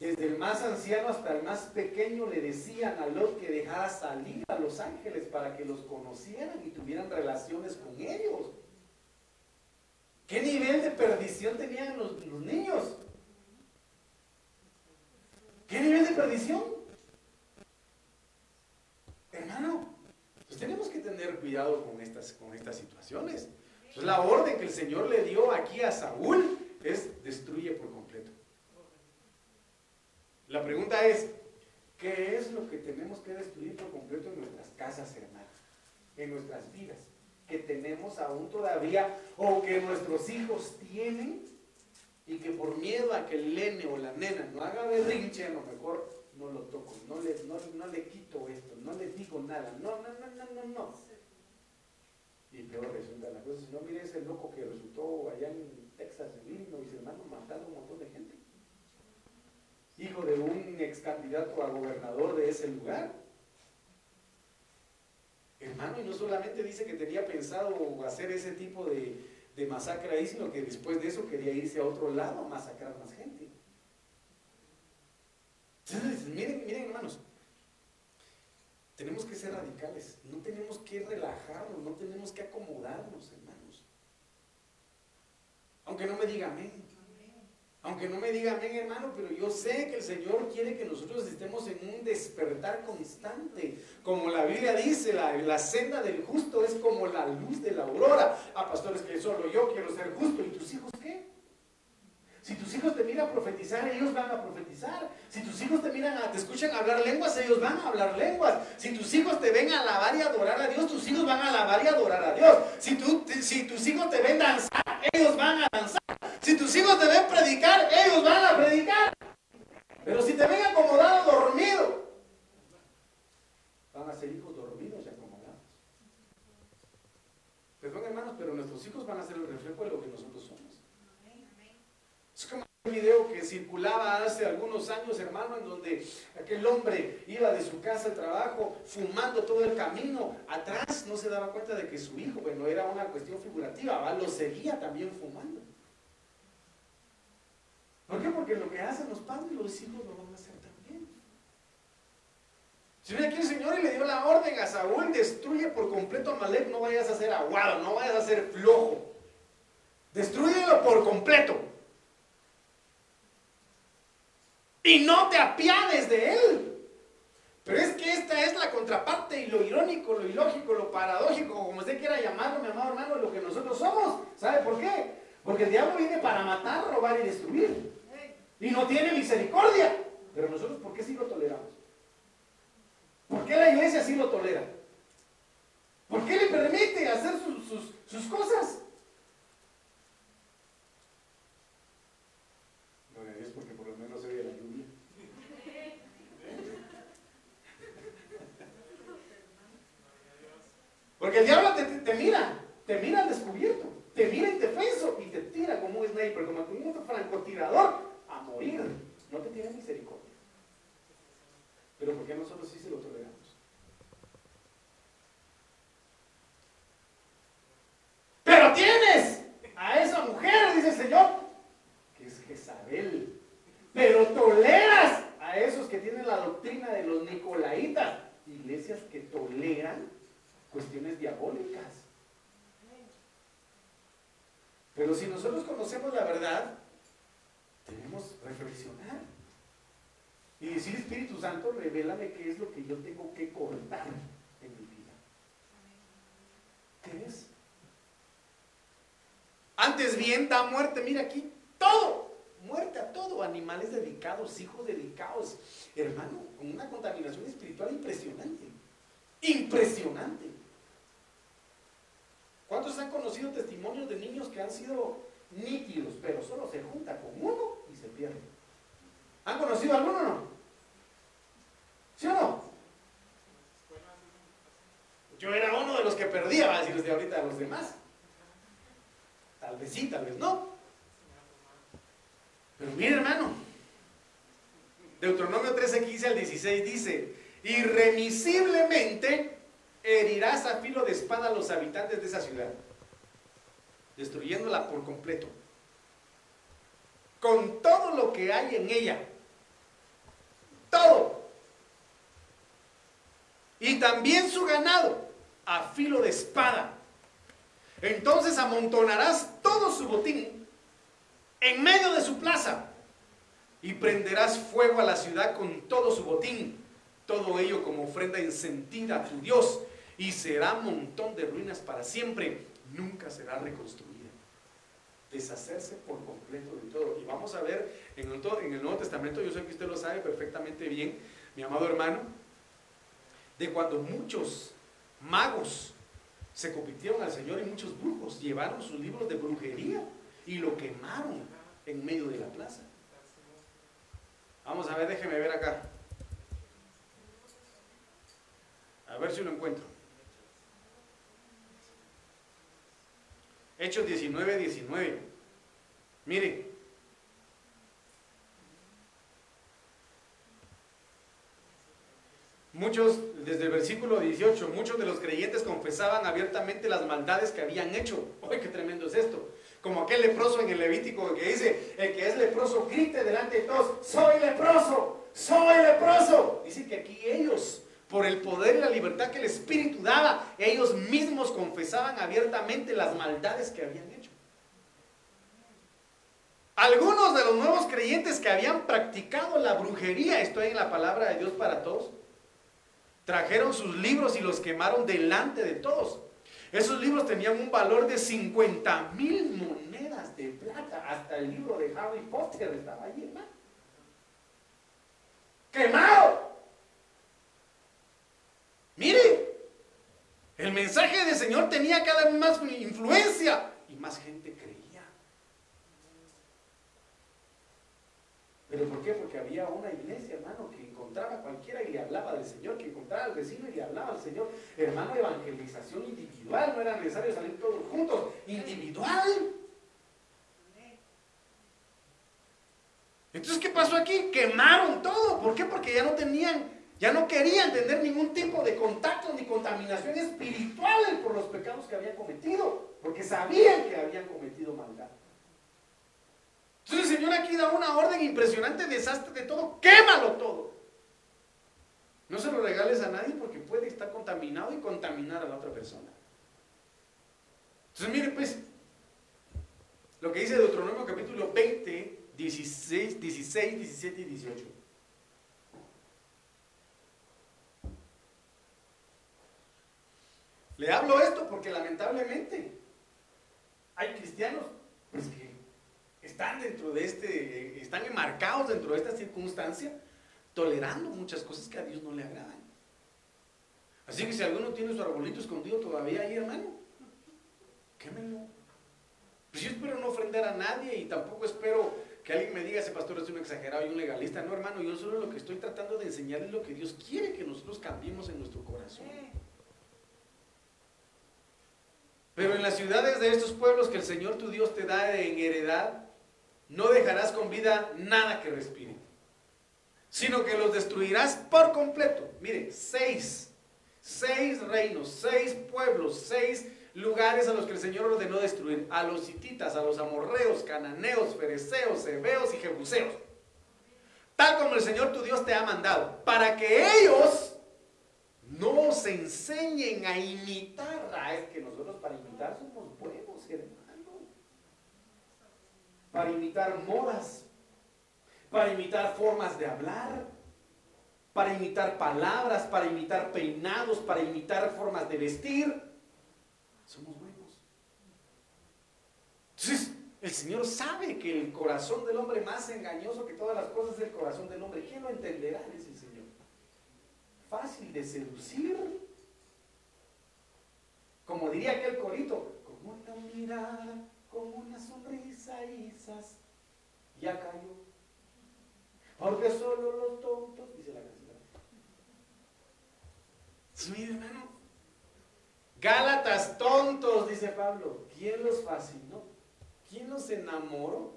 desde el más anciano hasta el más pequeño le decían a Lot que dejara salir a los ángeles para que los conocieran y tuvieran relaciones con ellos. ¿Qué nivel de perdición tenían los, niños? ¿Qué nivel de perdición? Hermano, pues tenemos que tener cuidado con estas, con estas situaciones. Entonces, la orden que el Señor le dio aquí a Saúl es destruye por completo. La pregunta es, ¿qué es lo que tenemos que destruir por completo en nuestras casas, hermanos? En nuestras vidas, que tenemos aún todavía o que nuestros hijos tienen y que por miedo a que el nene o la nena no haga berrinche, a lo mejor no lo toco, no le, no, le quito esto, no le digo nada, no, no, no, no, no, no. Y peor resulta la cosa, si no, mire ese loco que resultó allá en Texas, en Illinois, hermano, matando un montón de gente hijo de un ex candidato a gobernador de ese lugar. Hermano, y no solamente dice que tenía pensado hacer ese tipo de, masacre ahí, sino que después de eso quería irse a otro lado a masacrar más gente. miren, miren hermanos, tenemos que ser radicales, no tenemos que relajarnos, no tenemos que acomodarnos, hermanos. Aunque no me diga amén. Aunque no me diga amén, hermano, pero yo sé que el Señor quiere que nosotros estemos en un despertar constante. Como la Biblia dice, la, la senda del justo es como la luz de la aurora. Ah, pastores, que solo yo quiero ser justo. ¿Y tus hijos? Si tus hijos te miran profetizar, ellos van a profetizar. Si tus hijos te miran a, te escuchan hablar lenguas, ellos van a hablar lenguas. Si tus hijos te ven a alabar y adorar a Dios, tus hijos van a alabar y adorar a Dios. Si tus hijos te ven danzar, ellos van a danzar. Si tus hijos te ven predicar, ellos van a predicar. Pero si te ven acomodado, dormido, van a ser hijos dormidos y acomodados. Perdón, hermanos, pero nuestros hijos van a ser el reflejo de lo que nosotros somos. Es como un video que circulaba hace algunos años, hermano, en donde aquel hombre iba de su casa al trabajo fumando todo el camino. Atrás no se daba cuenta de que su hijo, bueno, era una cuestión figurativa, lo seguía también fumando. ¿Por qué? Porque lo que hacen los padres, los hijos lo van a hacer también. Si viene aquí el Señor y le dio la orden a Saúl, destruye por completo a Malek, no vayas a ser aguado, no vayas a ser flojo. Destruyelo por completo. Y no te apiades de él. Pero es que esta es la contraparte y lo irónico, lo ilógico, lo paradójico, como usted quiera llamarlo, mi amado hermano, lo que nosotros somos. ¿Sabe por qué? Porque el diablo viene para matar, robar y destruir. Y no tiene misericordia. Pero nosotros, ¿por qué sí lo toleramos? ¿Por qué la iglesia sí lo tolera? ¿Por qué le permite hacer sus, cosas? No es porque por lo menos se ve la lluvia. El diablo te, te mira, te mira al descubierto, te mira indefenso y te tira como un sniper, como un francotirador a morir. No te tiene misericordia. Pero ¿por qué nosotros sí se lo toleramos? Pero tienes a esa mujer, dice el Señor, que es Jezabel. Pero toleras a esos que tienen la doctrina de los nicolaitas, iglesias que toleran cuestiones diabólicas. Pero si nosotros conocemos la verdad, Debemos reflexionar y decir, Espíritu Santo, revélame qué es lo que yo tengo que cortar en mi vida. ¿Qué es? Antes bien da muerte, mira aquí, todo, muerte a todo, animales dedicados, hijos dedicados, hermano, con una contaminación espiritual impresionante, impresionante. ¿Cuántos han conocido testimonios de niños que han sido nítidos, pero solo se junta con uno y se pierde. ¿Han conocido alguno o no? ¿Sí o no? Yo era uno de los que perdía, va a decir usted ahorita a los demás. Tal vez sí, tal vez no. Pero mire hermano, Deuteronomio 13, 15 al 16 dice, irremisiblemente herirás a filo de espada a los habitantes de esa ciudad destruyéndola por completo. Con todo lo que hay en ella. Todo. Y también su ganado a filo de espada. Entonces amontonarás todo su botín en medio de su plaza y prenderás fuego a la ciudad con todo su botín, todo ello como ofrenda encendida a tu Dios, y será montón de ruinas para siempre nunca será reconstruida. Deshacerse por completo de todo. Y vamos a ver en el, en el Nuevo Testamento, yo sé que usted lo sabe perfectamente bien, mi amado hermano, de cuando muchos magos se convirtieron al Señor y muchos brujos llevaron sus libros de brujería y lo quemaron en medio de la plaza. Vamos a ver, déjeme ver acá. A ver si lo encuentro. Hechos 19, 19. Mire. Muchos, desde el versículo 18, muchos de los creyentes confesaban abiertamente las maldades que habían hecho. ¡Ay, qué tremendo es esto! Como aquel leproso en el Levítico que dice, el que es leproso grite delante de todos, soy leproso, soy leproso. Dice que aquí ellos por el poder y la libertad que el Espíritu daba, ellos mismos confesaban abiertamente las maldades que habían hecho. Algunos de los nuevos creyentes que habían practicado la brujería, estoy en la palabra de Dios para todos, trajeron sus libros y los quemaron delante de todos. Esos libros tenían un valor de 50 mil monedas de plata. Hasta el libro de Harry Potter estaba allí, hermano. ¡Quemado! Mire, el mensaje del Señor tenía cada vez más influencia y más gente creía. ¿Pero por qué? Porque había una iglesia, hermano, que encontraba a cualquiera y le hablaba del Señor, que encontraba al vecino y le hablaba al Señor. Hermano, evangelización individual, no era necesario salir todos juntos, individual. Entonces, ¿qué pasó aquí? Quemaron todo. ¿Por qué? Porque ya no tenían, ya no querían tener ningún tipo de contacto ni contaminación espiritual por los pecados que habían cometido. Porque sabían que habían cometido maldad. Entonces el Señor aquí da una orden impresionante, desastre de todo, quémalo todo. No se lo regales a nadie porque puede estar contaminado y contaminar a la otra persona. Entonces mire pues, lo que dice Deuteronomio capítulo 20, 16, 16, 17 y 18. Le hablo esto porque lamentablemente hay cristianos pues, que están dentro de este, están enmarcados dentro de esta circunstancia, tolerando muchas cosas que a Dios no le agradan. Así que si alguno tiene su arbolito escondido todavía ahí, hermano, quémelo. Pues yo espero no ofender a nadie y tampoco espero que alguien me diga, ese pastor es un exagerado y un legalista. No, hermano, yo solo lo que estoy tratando de enseñarles lo que Dios quiere que nosotros cambiemos en nuestro corazón. Pero en las ciudades de estos pueblos que el Señor tu Dios te da en heredad, no dejarás con vida nada que respire, sino que los destruirás por completo. Mire, seis, seis reinos, seis pueblos, seis lugares a los que el Señor ordenó destruir. A los hititas, a los amorreos, cananeos, fereceos, hebeos y jebuseos. Tal como el Señor tu Dios te ha mandado, para que ellos no se enseñen a imitar. Ah, es que nosotros para imitar somos buenos, hermano para imitar modas, para imitar formas de hablar, para imitar palabras, para imitar peinados, para imitar formas de vestir. Somos buenos. Entonces, el Señor sabe que el corazón del hombre más engañoso que todas las cosas es el corazón del hombre. ¿Quién lo entenderá? Dice. Fácil de seducir. Como diría aquel corito, como una mirada con una sonrisa Isas ya cayó. Porque solo los tontos, dice la canción. Sí, hermano. Gálatas tontos, dice Pablo. ¿Quién los fascinó? ¿Quién los enamoró?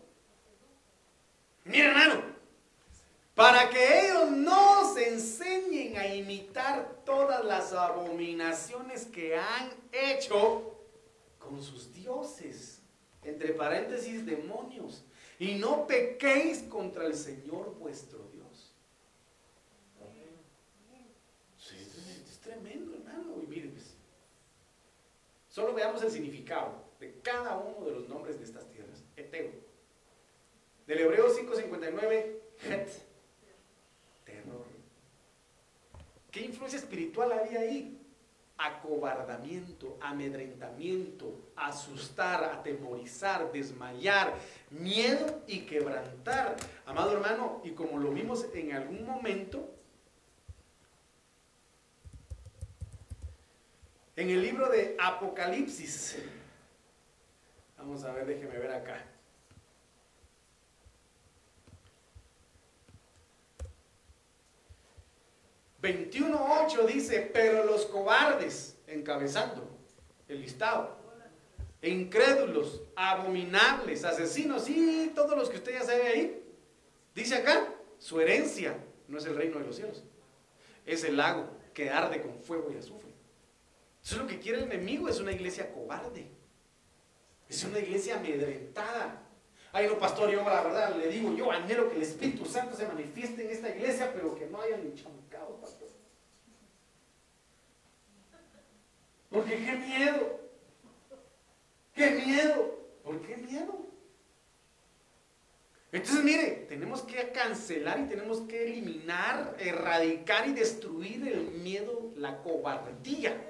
Mira, hermano, para que ellos no se enseñen a imitar todas las abominaciones que han hecho con sus dioses entre paréntesis, demonios, y no pequéis contra el Señor vuestro Dios. es, tremendo, hermano. Y miren, pues, solo veamos el significado de cada uno de los nombres de estas tierras. Eteo. Del Hebreo 5.59, Het. Terror. ¿Qué espiritual había ahí? acobardamiento, amedrentamiento, asustar, atemorizar, desmayar, miedo y quebrantar. Amado hermano, y como lo vimos en algún momento, en el libro de Apocalipsis, vamos a ver, déjeme ver acá. 21.8 dice, pero los cobardes, encabezando el listado, incrédulos, abominables, asesinos y todos los que usted ya sabe ahí, dice acá, su herencia no es el reino de los cielos, es el lago que arde con fuego y azufre. Eso es lo que quiere el enemigo, es una iglesia cobarde, es una iglesia amedrentada. Ay, no, pastor, yo la verdad le digo, yo anhelo que el Espíritu Santo se manifieste en esta iglesia, pero que no haya Porque qué miedo. Qué miedo. ¿Por qué miedo? Entonces, mire, tenemos que cancelar y tenemos que eliminar, erradicar y destruir el miedo, la cobardía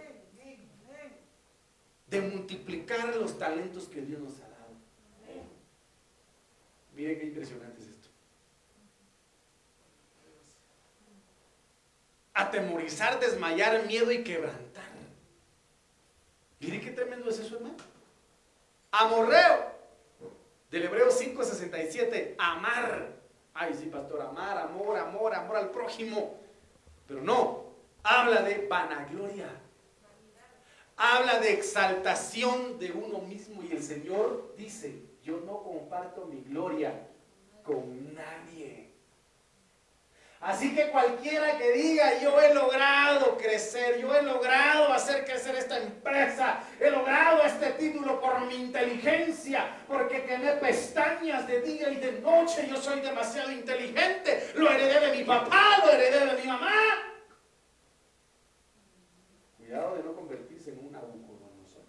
de multiplicar los talentos que Dios nos ha dado. Mire qué impresionante es esto. Atemorizar, desmayar, miedo y quebrantar. Mire qué tremendo es eso, hermano. Amorreo del Hebreo 5:67, amar. Ay, sí, pastor, amar, amor, amor, amor al prójimo. Pero no, habla de vanagloria. Habla de exaltación de uno mismo y el Señor dice, yo no comparto mi gloria con nadie. Así que cualquiera que diga, yo he logrado crecer, yo he logrado hacer crecer esta empresa, he logrado este título por mi inteligencia, porque tiene pestañas de día y de noche, yo soy demasiado inteligente, lo heredé de mi papá, lo heredé de mi mamá. Cuidado de no convertirse en un Nabucodonosor.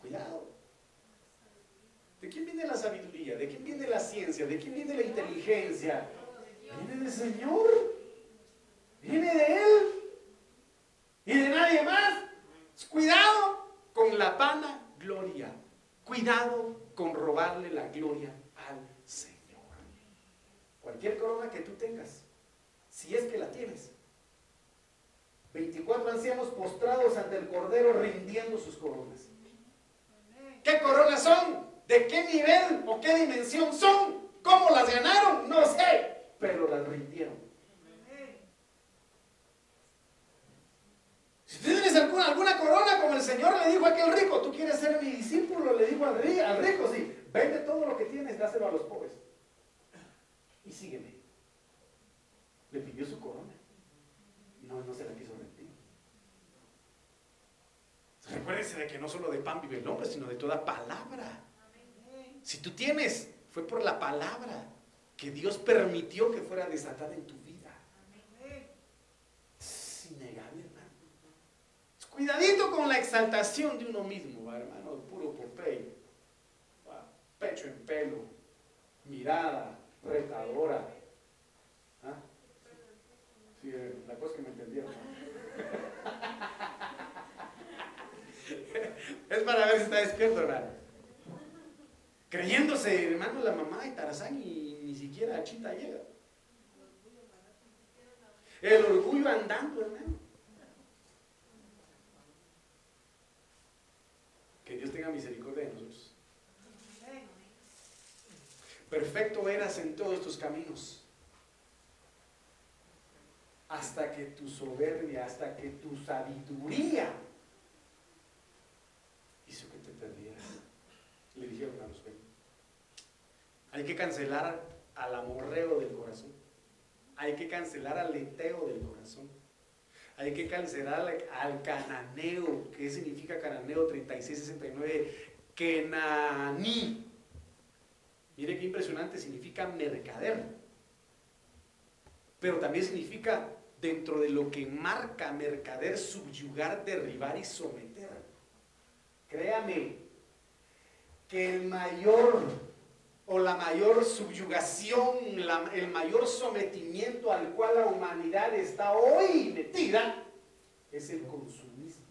Cuidado. ¿De quién viene la sabiduría? ¿De quién viene la ciencia? ¿De quién viene la inteligencia? Viene del Señor. Viene de Él. Y de nadie más. Cuidado con la pana gloria. Cuidado con robarle la gloria al Señor. Cualquier corona que tú tengas, si es que la tienes. 24 ancianos postrados ante el Cordero rindiendo sus coronas. ¿Qué coronas son? ¿De qué nivel o qué dimensión son? ¿Cómo las ganaron? No sé, pero las rindieron. Si tienes alguna, corona, como el Señor le dijo a aquel rico, tú quieres ser mi discípulo, le dijo al al rico sí, vende todo lo que tienes, dáselo a los pobres. Y sígueme. Le pidió su corona. No, no se la quiso rendir. Recuérdense de que no solo de pan vive el hombre, sino de toda palabra si tú tienes, fue por la palabra que Dios permitió que fuera desatada en tu vida. Es innegable, hermano. Cuidadito con la exaltación de uno mismo, hermano, puro popey. Pecho en pelo, mirada retadora. ¿Ah? Sí, eh, la cosa que me entendieron. es para ver si está despierto, hermano creyéndose, hermano, la mamá de Tarzán y ni siquiera a Chita llega. El orgullo andando, hermano. Que Dios tenga misericordia de nosotros. Perfecto eras en todos tus caminos. Hasta que tu soberbia, hasta que tu sabiduría hizo que te perdieras. Le dijeron a los hay que cancelar al amorreo del corazón. Hay que cancelar al leteo del corazón. Hay que cancelar al cananeo. ¿Qué significa cananeo 3669? Kenaní. Mire qué impresionante, significa mercader. Pero también significa, dentro de lo que marca mercader, subyugar, derribar y someter. Créame que el mayor o la mayor subyugación, el mayor sometimiento al cual la humanidad está hoy metida, es el consumismo.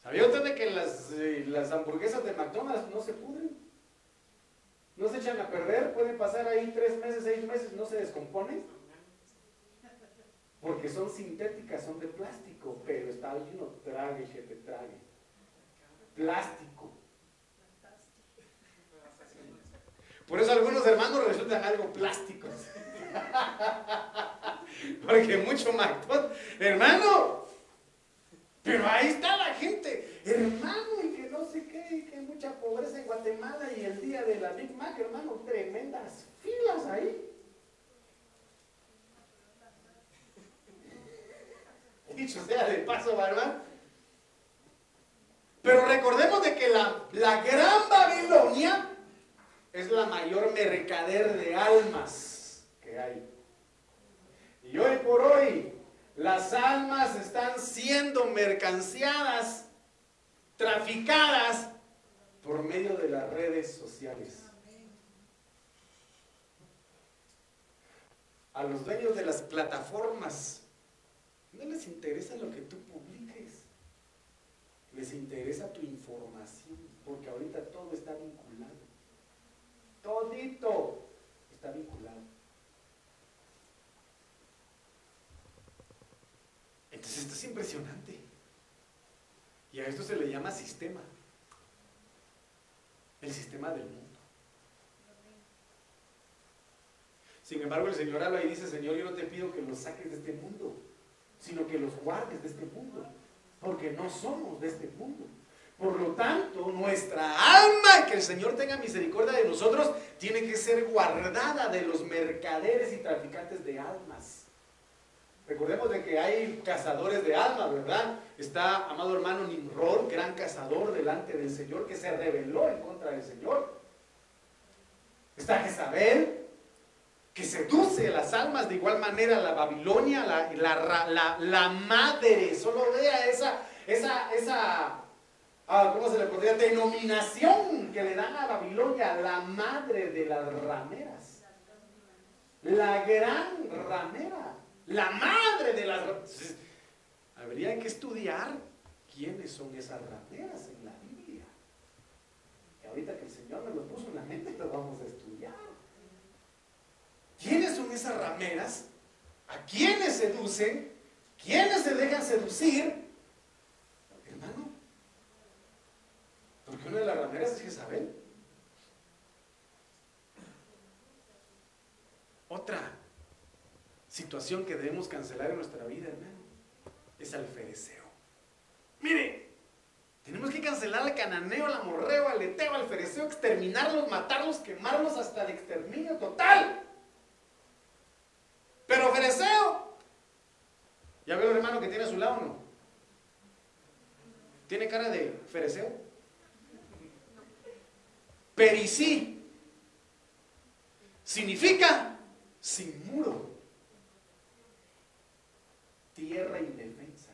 ¿Sabía usted de que las, eh, las hamburguesas de McDonald's no se pudren? No se echan a perder, pueden pasar ahí tres meses, seis meses, no se descomponen porque son sintéticas, son de plástico, pero está lleno, trague, te trague. Plástico. Por eso algunos hermanos resultan algo plásticos. Porque mucho McDonald's, hermano. Pero ahí está la gente, hermano, y que no sé qué, y que hay mucha pobreza en Guatemala y el día de la Big Mac, hermano, tremendas filas ahí. Dicho sea de paso, ¿verdad? Pero recordemos de que la, la gran Babilonia es la mayor mercader de almas que hay. Y hoy por hoy, Las almas están siendo mercanciadas, traficadas por medio de las redes sociales. A los dueños de las plataformas no les interesa lo que tú publiques, les interesa tu información, porque ahorita todo está vinculado. Todito está vinculado. Entonces esto es impresionante. Y a esto se le llama sistema. El sistema del mundo. Sin embargo, el Señor habla y dice, Señor, yo no te pido que los saques de este mundo, sino que los guardes de este mundo, porque no somos de este mundo. Por lo tanto, nuestra alma, que el Señor tenga misericordia de nosotros, tiene que ser guardada de los mercaderes y traficantes de almas. Recordemos de que hay cazadores de almas, ¿verdad? Está, amado hermano Nimrod, gran cazador delante del Señor, que se rebeló en contra del Señor. Está Jezabel, que seduce las almas de igual manera la Babilonia, la, la, madre. Solo vea esa, esa, esa ah, ¿cómo se le podría? Denominación que le dan a Babilonia, la madre de las rameras. La gran ramera. La madre de las rameras. Habría que estudiar quiénes son esas rameras en la Biblia. Y ahorita que el Señor me lo puso en la mente, lo vamos a estudiar. ¿Quiénes son esas rameras? ¿A quiénes seducen? ¿Quiénes se dejan seducir? Hermano, porque una de las rameras es Jezabel. Otra situación que debemos cancelar en nuestra vida, hermano, es al fereceo. Mire, tenemos que cancelar al cananeo, al amorreo, al eteo, al fereceo, exterminarlos, matarlos, quemarlos hasta el exterminio total. Pero fereceo, ¿ya veo el hermano que tiene a su lado no? ¿Tiene cara de fereceo? Pericí significa sin muro tierra indefensa.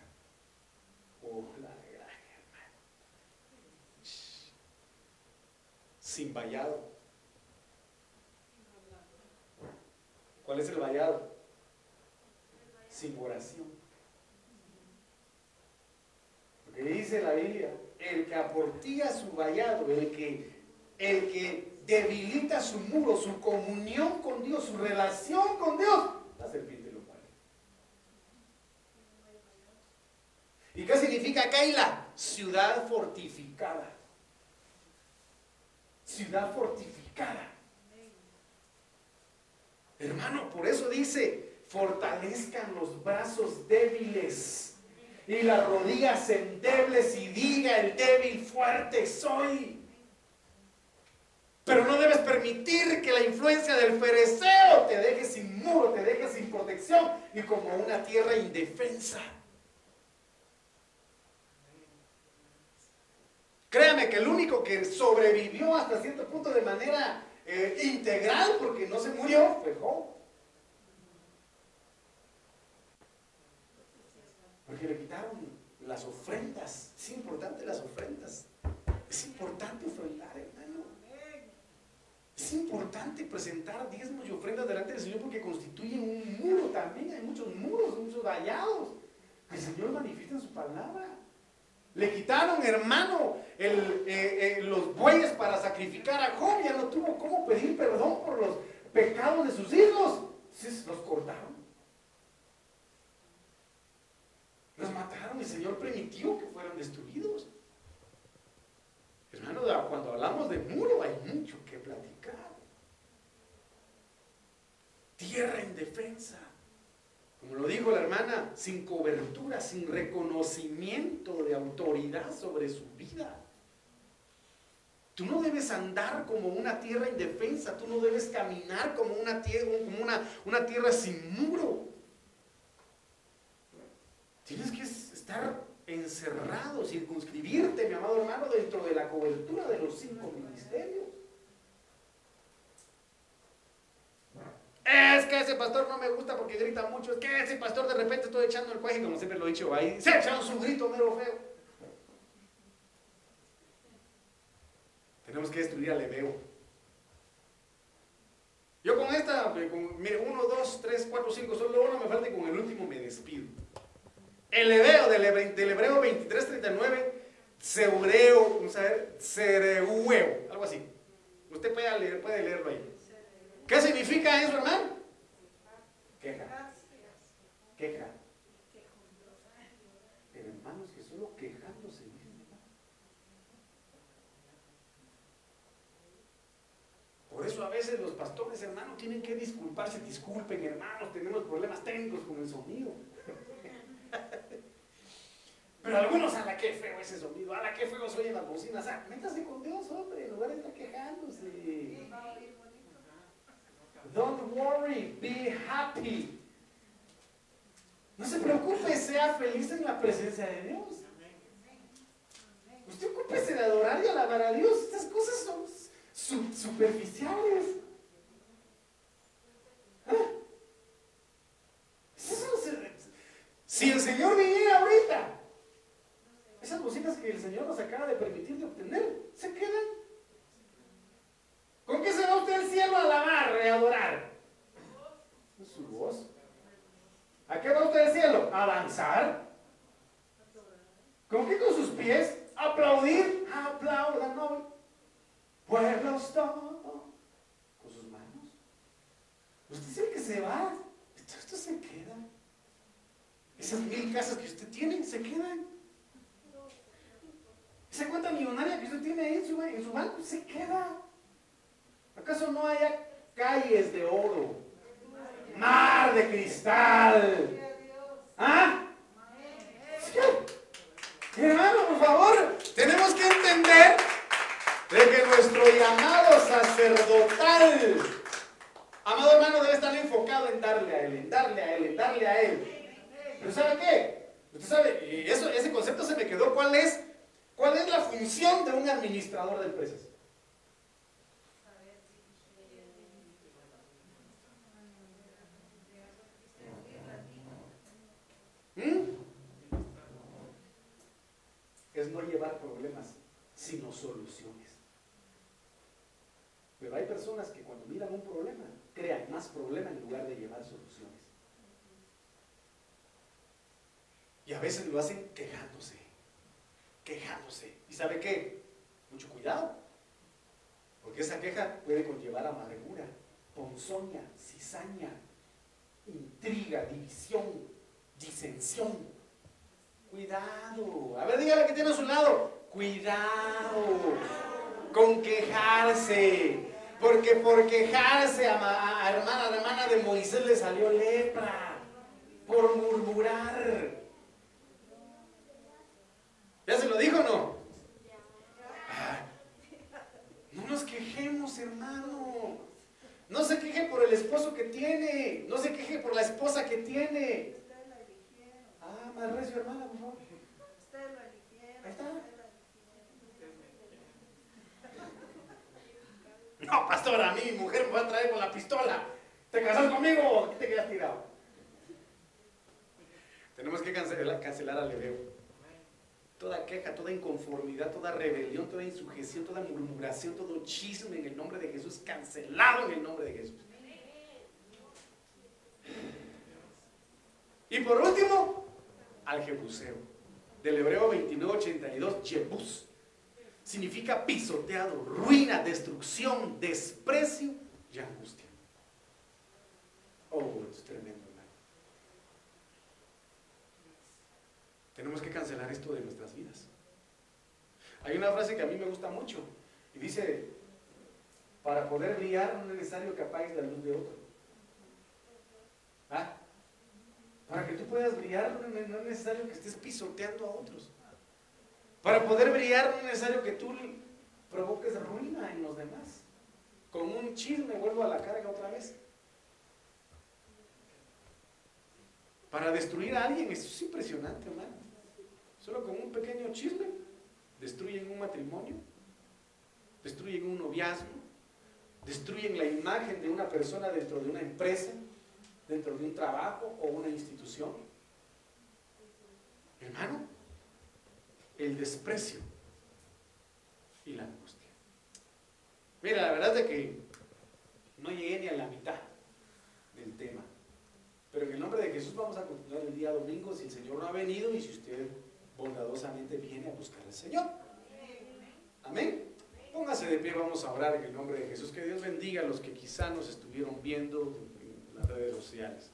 Oh, la gran hermano. Sin vallado. ¿Cuál es el vallado? Sin oración. Porque dice la Biblia, el que aportía su vallado, el que, el que debilita su muro, su comunión con Dios, su relación con Dios, la serpiente. ¿Y qué significa Keila? Ciudad fortificada. Ciudad fortificada. Hermano, por eso dice, fortalezcan los brazos débiles y las rodillas endebles y diga el débil fuerte soy. Pero no debes permitir que la influencia del fereceo te deje sin muro, te deje sin protección y como una tierra indefensa. Créame que el único que sobrevivió hasta cierto punto de manera eh, integral, porque no se murió, fue. Porque le quitaron las ofrendas. Es importante las ofrendas. Es importante ofrendar, hermano. Es importante presentar diezmos y ofrendas delante del Señor porque constituyen un muro también. Hay muchos muros, muchos vallados. El Señor manifiesta en su palabra. Le quitaron, hermano, eh, eh, los bueyes para sacrificar a Job. Ya no tuvo cómo pedir perdón por los pecados de sus hijos. Sí, los cortaron. Los mataron. El Señor permitió que fueran destruidos. Hermano, cuando hablamos de muro hay mucho que platicar. Tierra indefensa. Como lo dijo la hermana, sin cobertura, sin reconocimiento de autoridad sobre su vida. Tú no debes andar como una tierra indefensa, tú no debes caminar como una tierra, como una, una tierra sin muro. Tienes que estar encerrado, circunscribirte, mi amado hermano, dentro de la cobertura de los cinco ministerios. Es que ese pastor no me gusta porque grita mucho. Es que ese pastor de repente estoy echando el cuello, como siempre lo he dicho ahí. Se echa su grito mero feo. Tenemos que destruir al Ebeo. Yo con esta, con, mire, 1, 2, 3, 4, 5, solo uno me falta y con el último me despido. El Ebeo del, Hebreo 23, 39, Seureo, vamos a ver, Cereueo, algo así. Usted puede, leer, puede leerlo ahí. ¿Qué significa eso, hermano? Queja. Queja. Pero hermanos, que solo quejándose. Por eso a veces los pastores, hermanos, tienen que disculparse. Disculpen, hermanos, tenemos problemas técnicos con el sonido. Pero algunos, a la que feo ese sonido, a la que feo soy en las bocinas. Ah, métase con Dios, hombre, en lugar de estar quejándose. Don't worry, be happy. No se preocupe, sea feliz en la presencia de Dios. Usted ocúpese de adorar y alabar a Dios. Estas cosas son superficiales. ¿Ah? Si el Señor viniera ahorita, esas bocinas que el Señor nos acaba de permitir de obtener, se quedan. ¿Con qué se va usted al cielo a alabar y a adorar? Con su voz. ¿A qué va usted al cielo? ¿A avanzar? ¿Con qué con sus pies? ¿Aplaudir? Aplaudan, no. Pueblos todos. Con sus manos. Usted dice que se va. Esto se queda. Esas mil casas que usted tiene se quedan. Esa cuenta millonaria que usted tiene ahí en su, banco se queda. ¿Acaso no hay calles de oro? Mar de cristal. ¿Ah? Hermano, por favor, tenemos que entender de que nuestro llamado sacerdotal, amado hermano, debe estar enfocado en darle a Él, en darle a Él, en darle a Él. Pero ¿sabe qué? Usted sabe, y eso, ese concepto se me quedó. ¿Cuál es, ¿Cuál es la función de un administrador de empresas? ¿Mm? Es no llevar problemas, sino soluciones. Pero hay personas que cuando miran un problema, crean más problema en lugar de llevar soluciones. Y a veces lo hacen quejándose, quejándose. ¿Y sabe qué? Mucho cuidado. Porque esa queja puede conllevar amargura, ponzoña, cizaña, intriga, división, disensión. Cuidado. A ver, dígale que tiene a su lado. Cuidado con quejarse. Porque por quejarse a, a hermana, a hermana de Moisés le salió lepra. Por murmurar. ¿Ya se lo dijo o no? no nos quejemos, hermano. No se queje por el esposo que tiene. No se queje por la esposa que tiene. Ah, más recio, hermana, por favor. Ahí está. No, pastor, a mí mi mujer me va a traer con la pistola. ¿Te casas conmigo o te quedas tirado? Tenemos que cancelar, cancelar al Leveo toda queja, toda inconformidad, toda rebelión, toda insujeción, toda murmuración, todo chisme en el nombre de Jesús, cancelado en el nombre de Jesús. Y por último, al Jebuseo, del hebreo 2982, Jebus. Significa pisoteado, ruina, destrucción, desprecio y angustia. Oh, es tremendo. Tenemos que cancelar esto de nuestras vidas. Hay una frase que a mí me gusta mucho y dice, para poder brillar no es necesario que apagues la luz de otro. ¿Ah? Para que tú puedas brillar no es necesario que estés pisoteando a otros. Para poder brillar no es necesario que tú provoques ruina en los demás. Con un chisme vuelvo a la carga otra vez. Para destruir a alguien, eso es impresionante, hermano. Solo con un pequeño chisme destruyen un matrimonio, destruyen un noviazgo, destruyen la imagen de una persona dentro de una empresa, dentro de un trabajo o una institución? Hermano, el desprecio y la angustia. Mira, la verdad es que no llegué ni a la mitad del tema. Pero en el nombre de Jesús vamos a continuar el día domingo si el Señor no ha venido y si usted bondadosamente viene a buscar al Señor. Amén. Póngase de pie, vamos a orar en el nombre de Jesús. Que Dios bendiga a los que quizá nos estuvieron viendo en las redes sociales.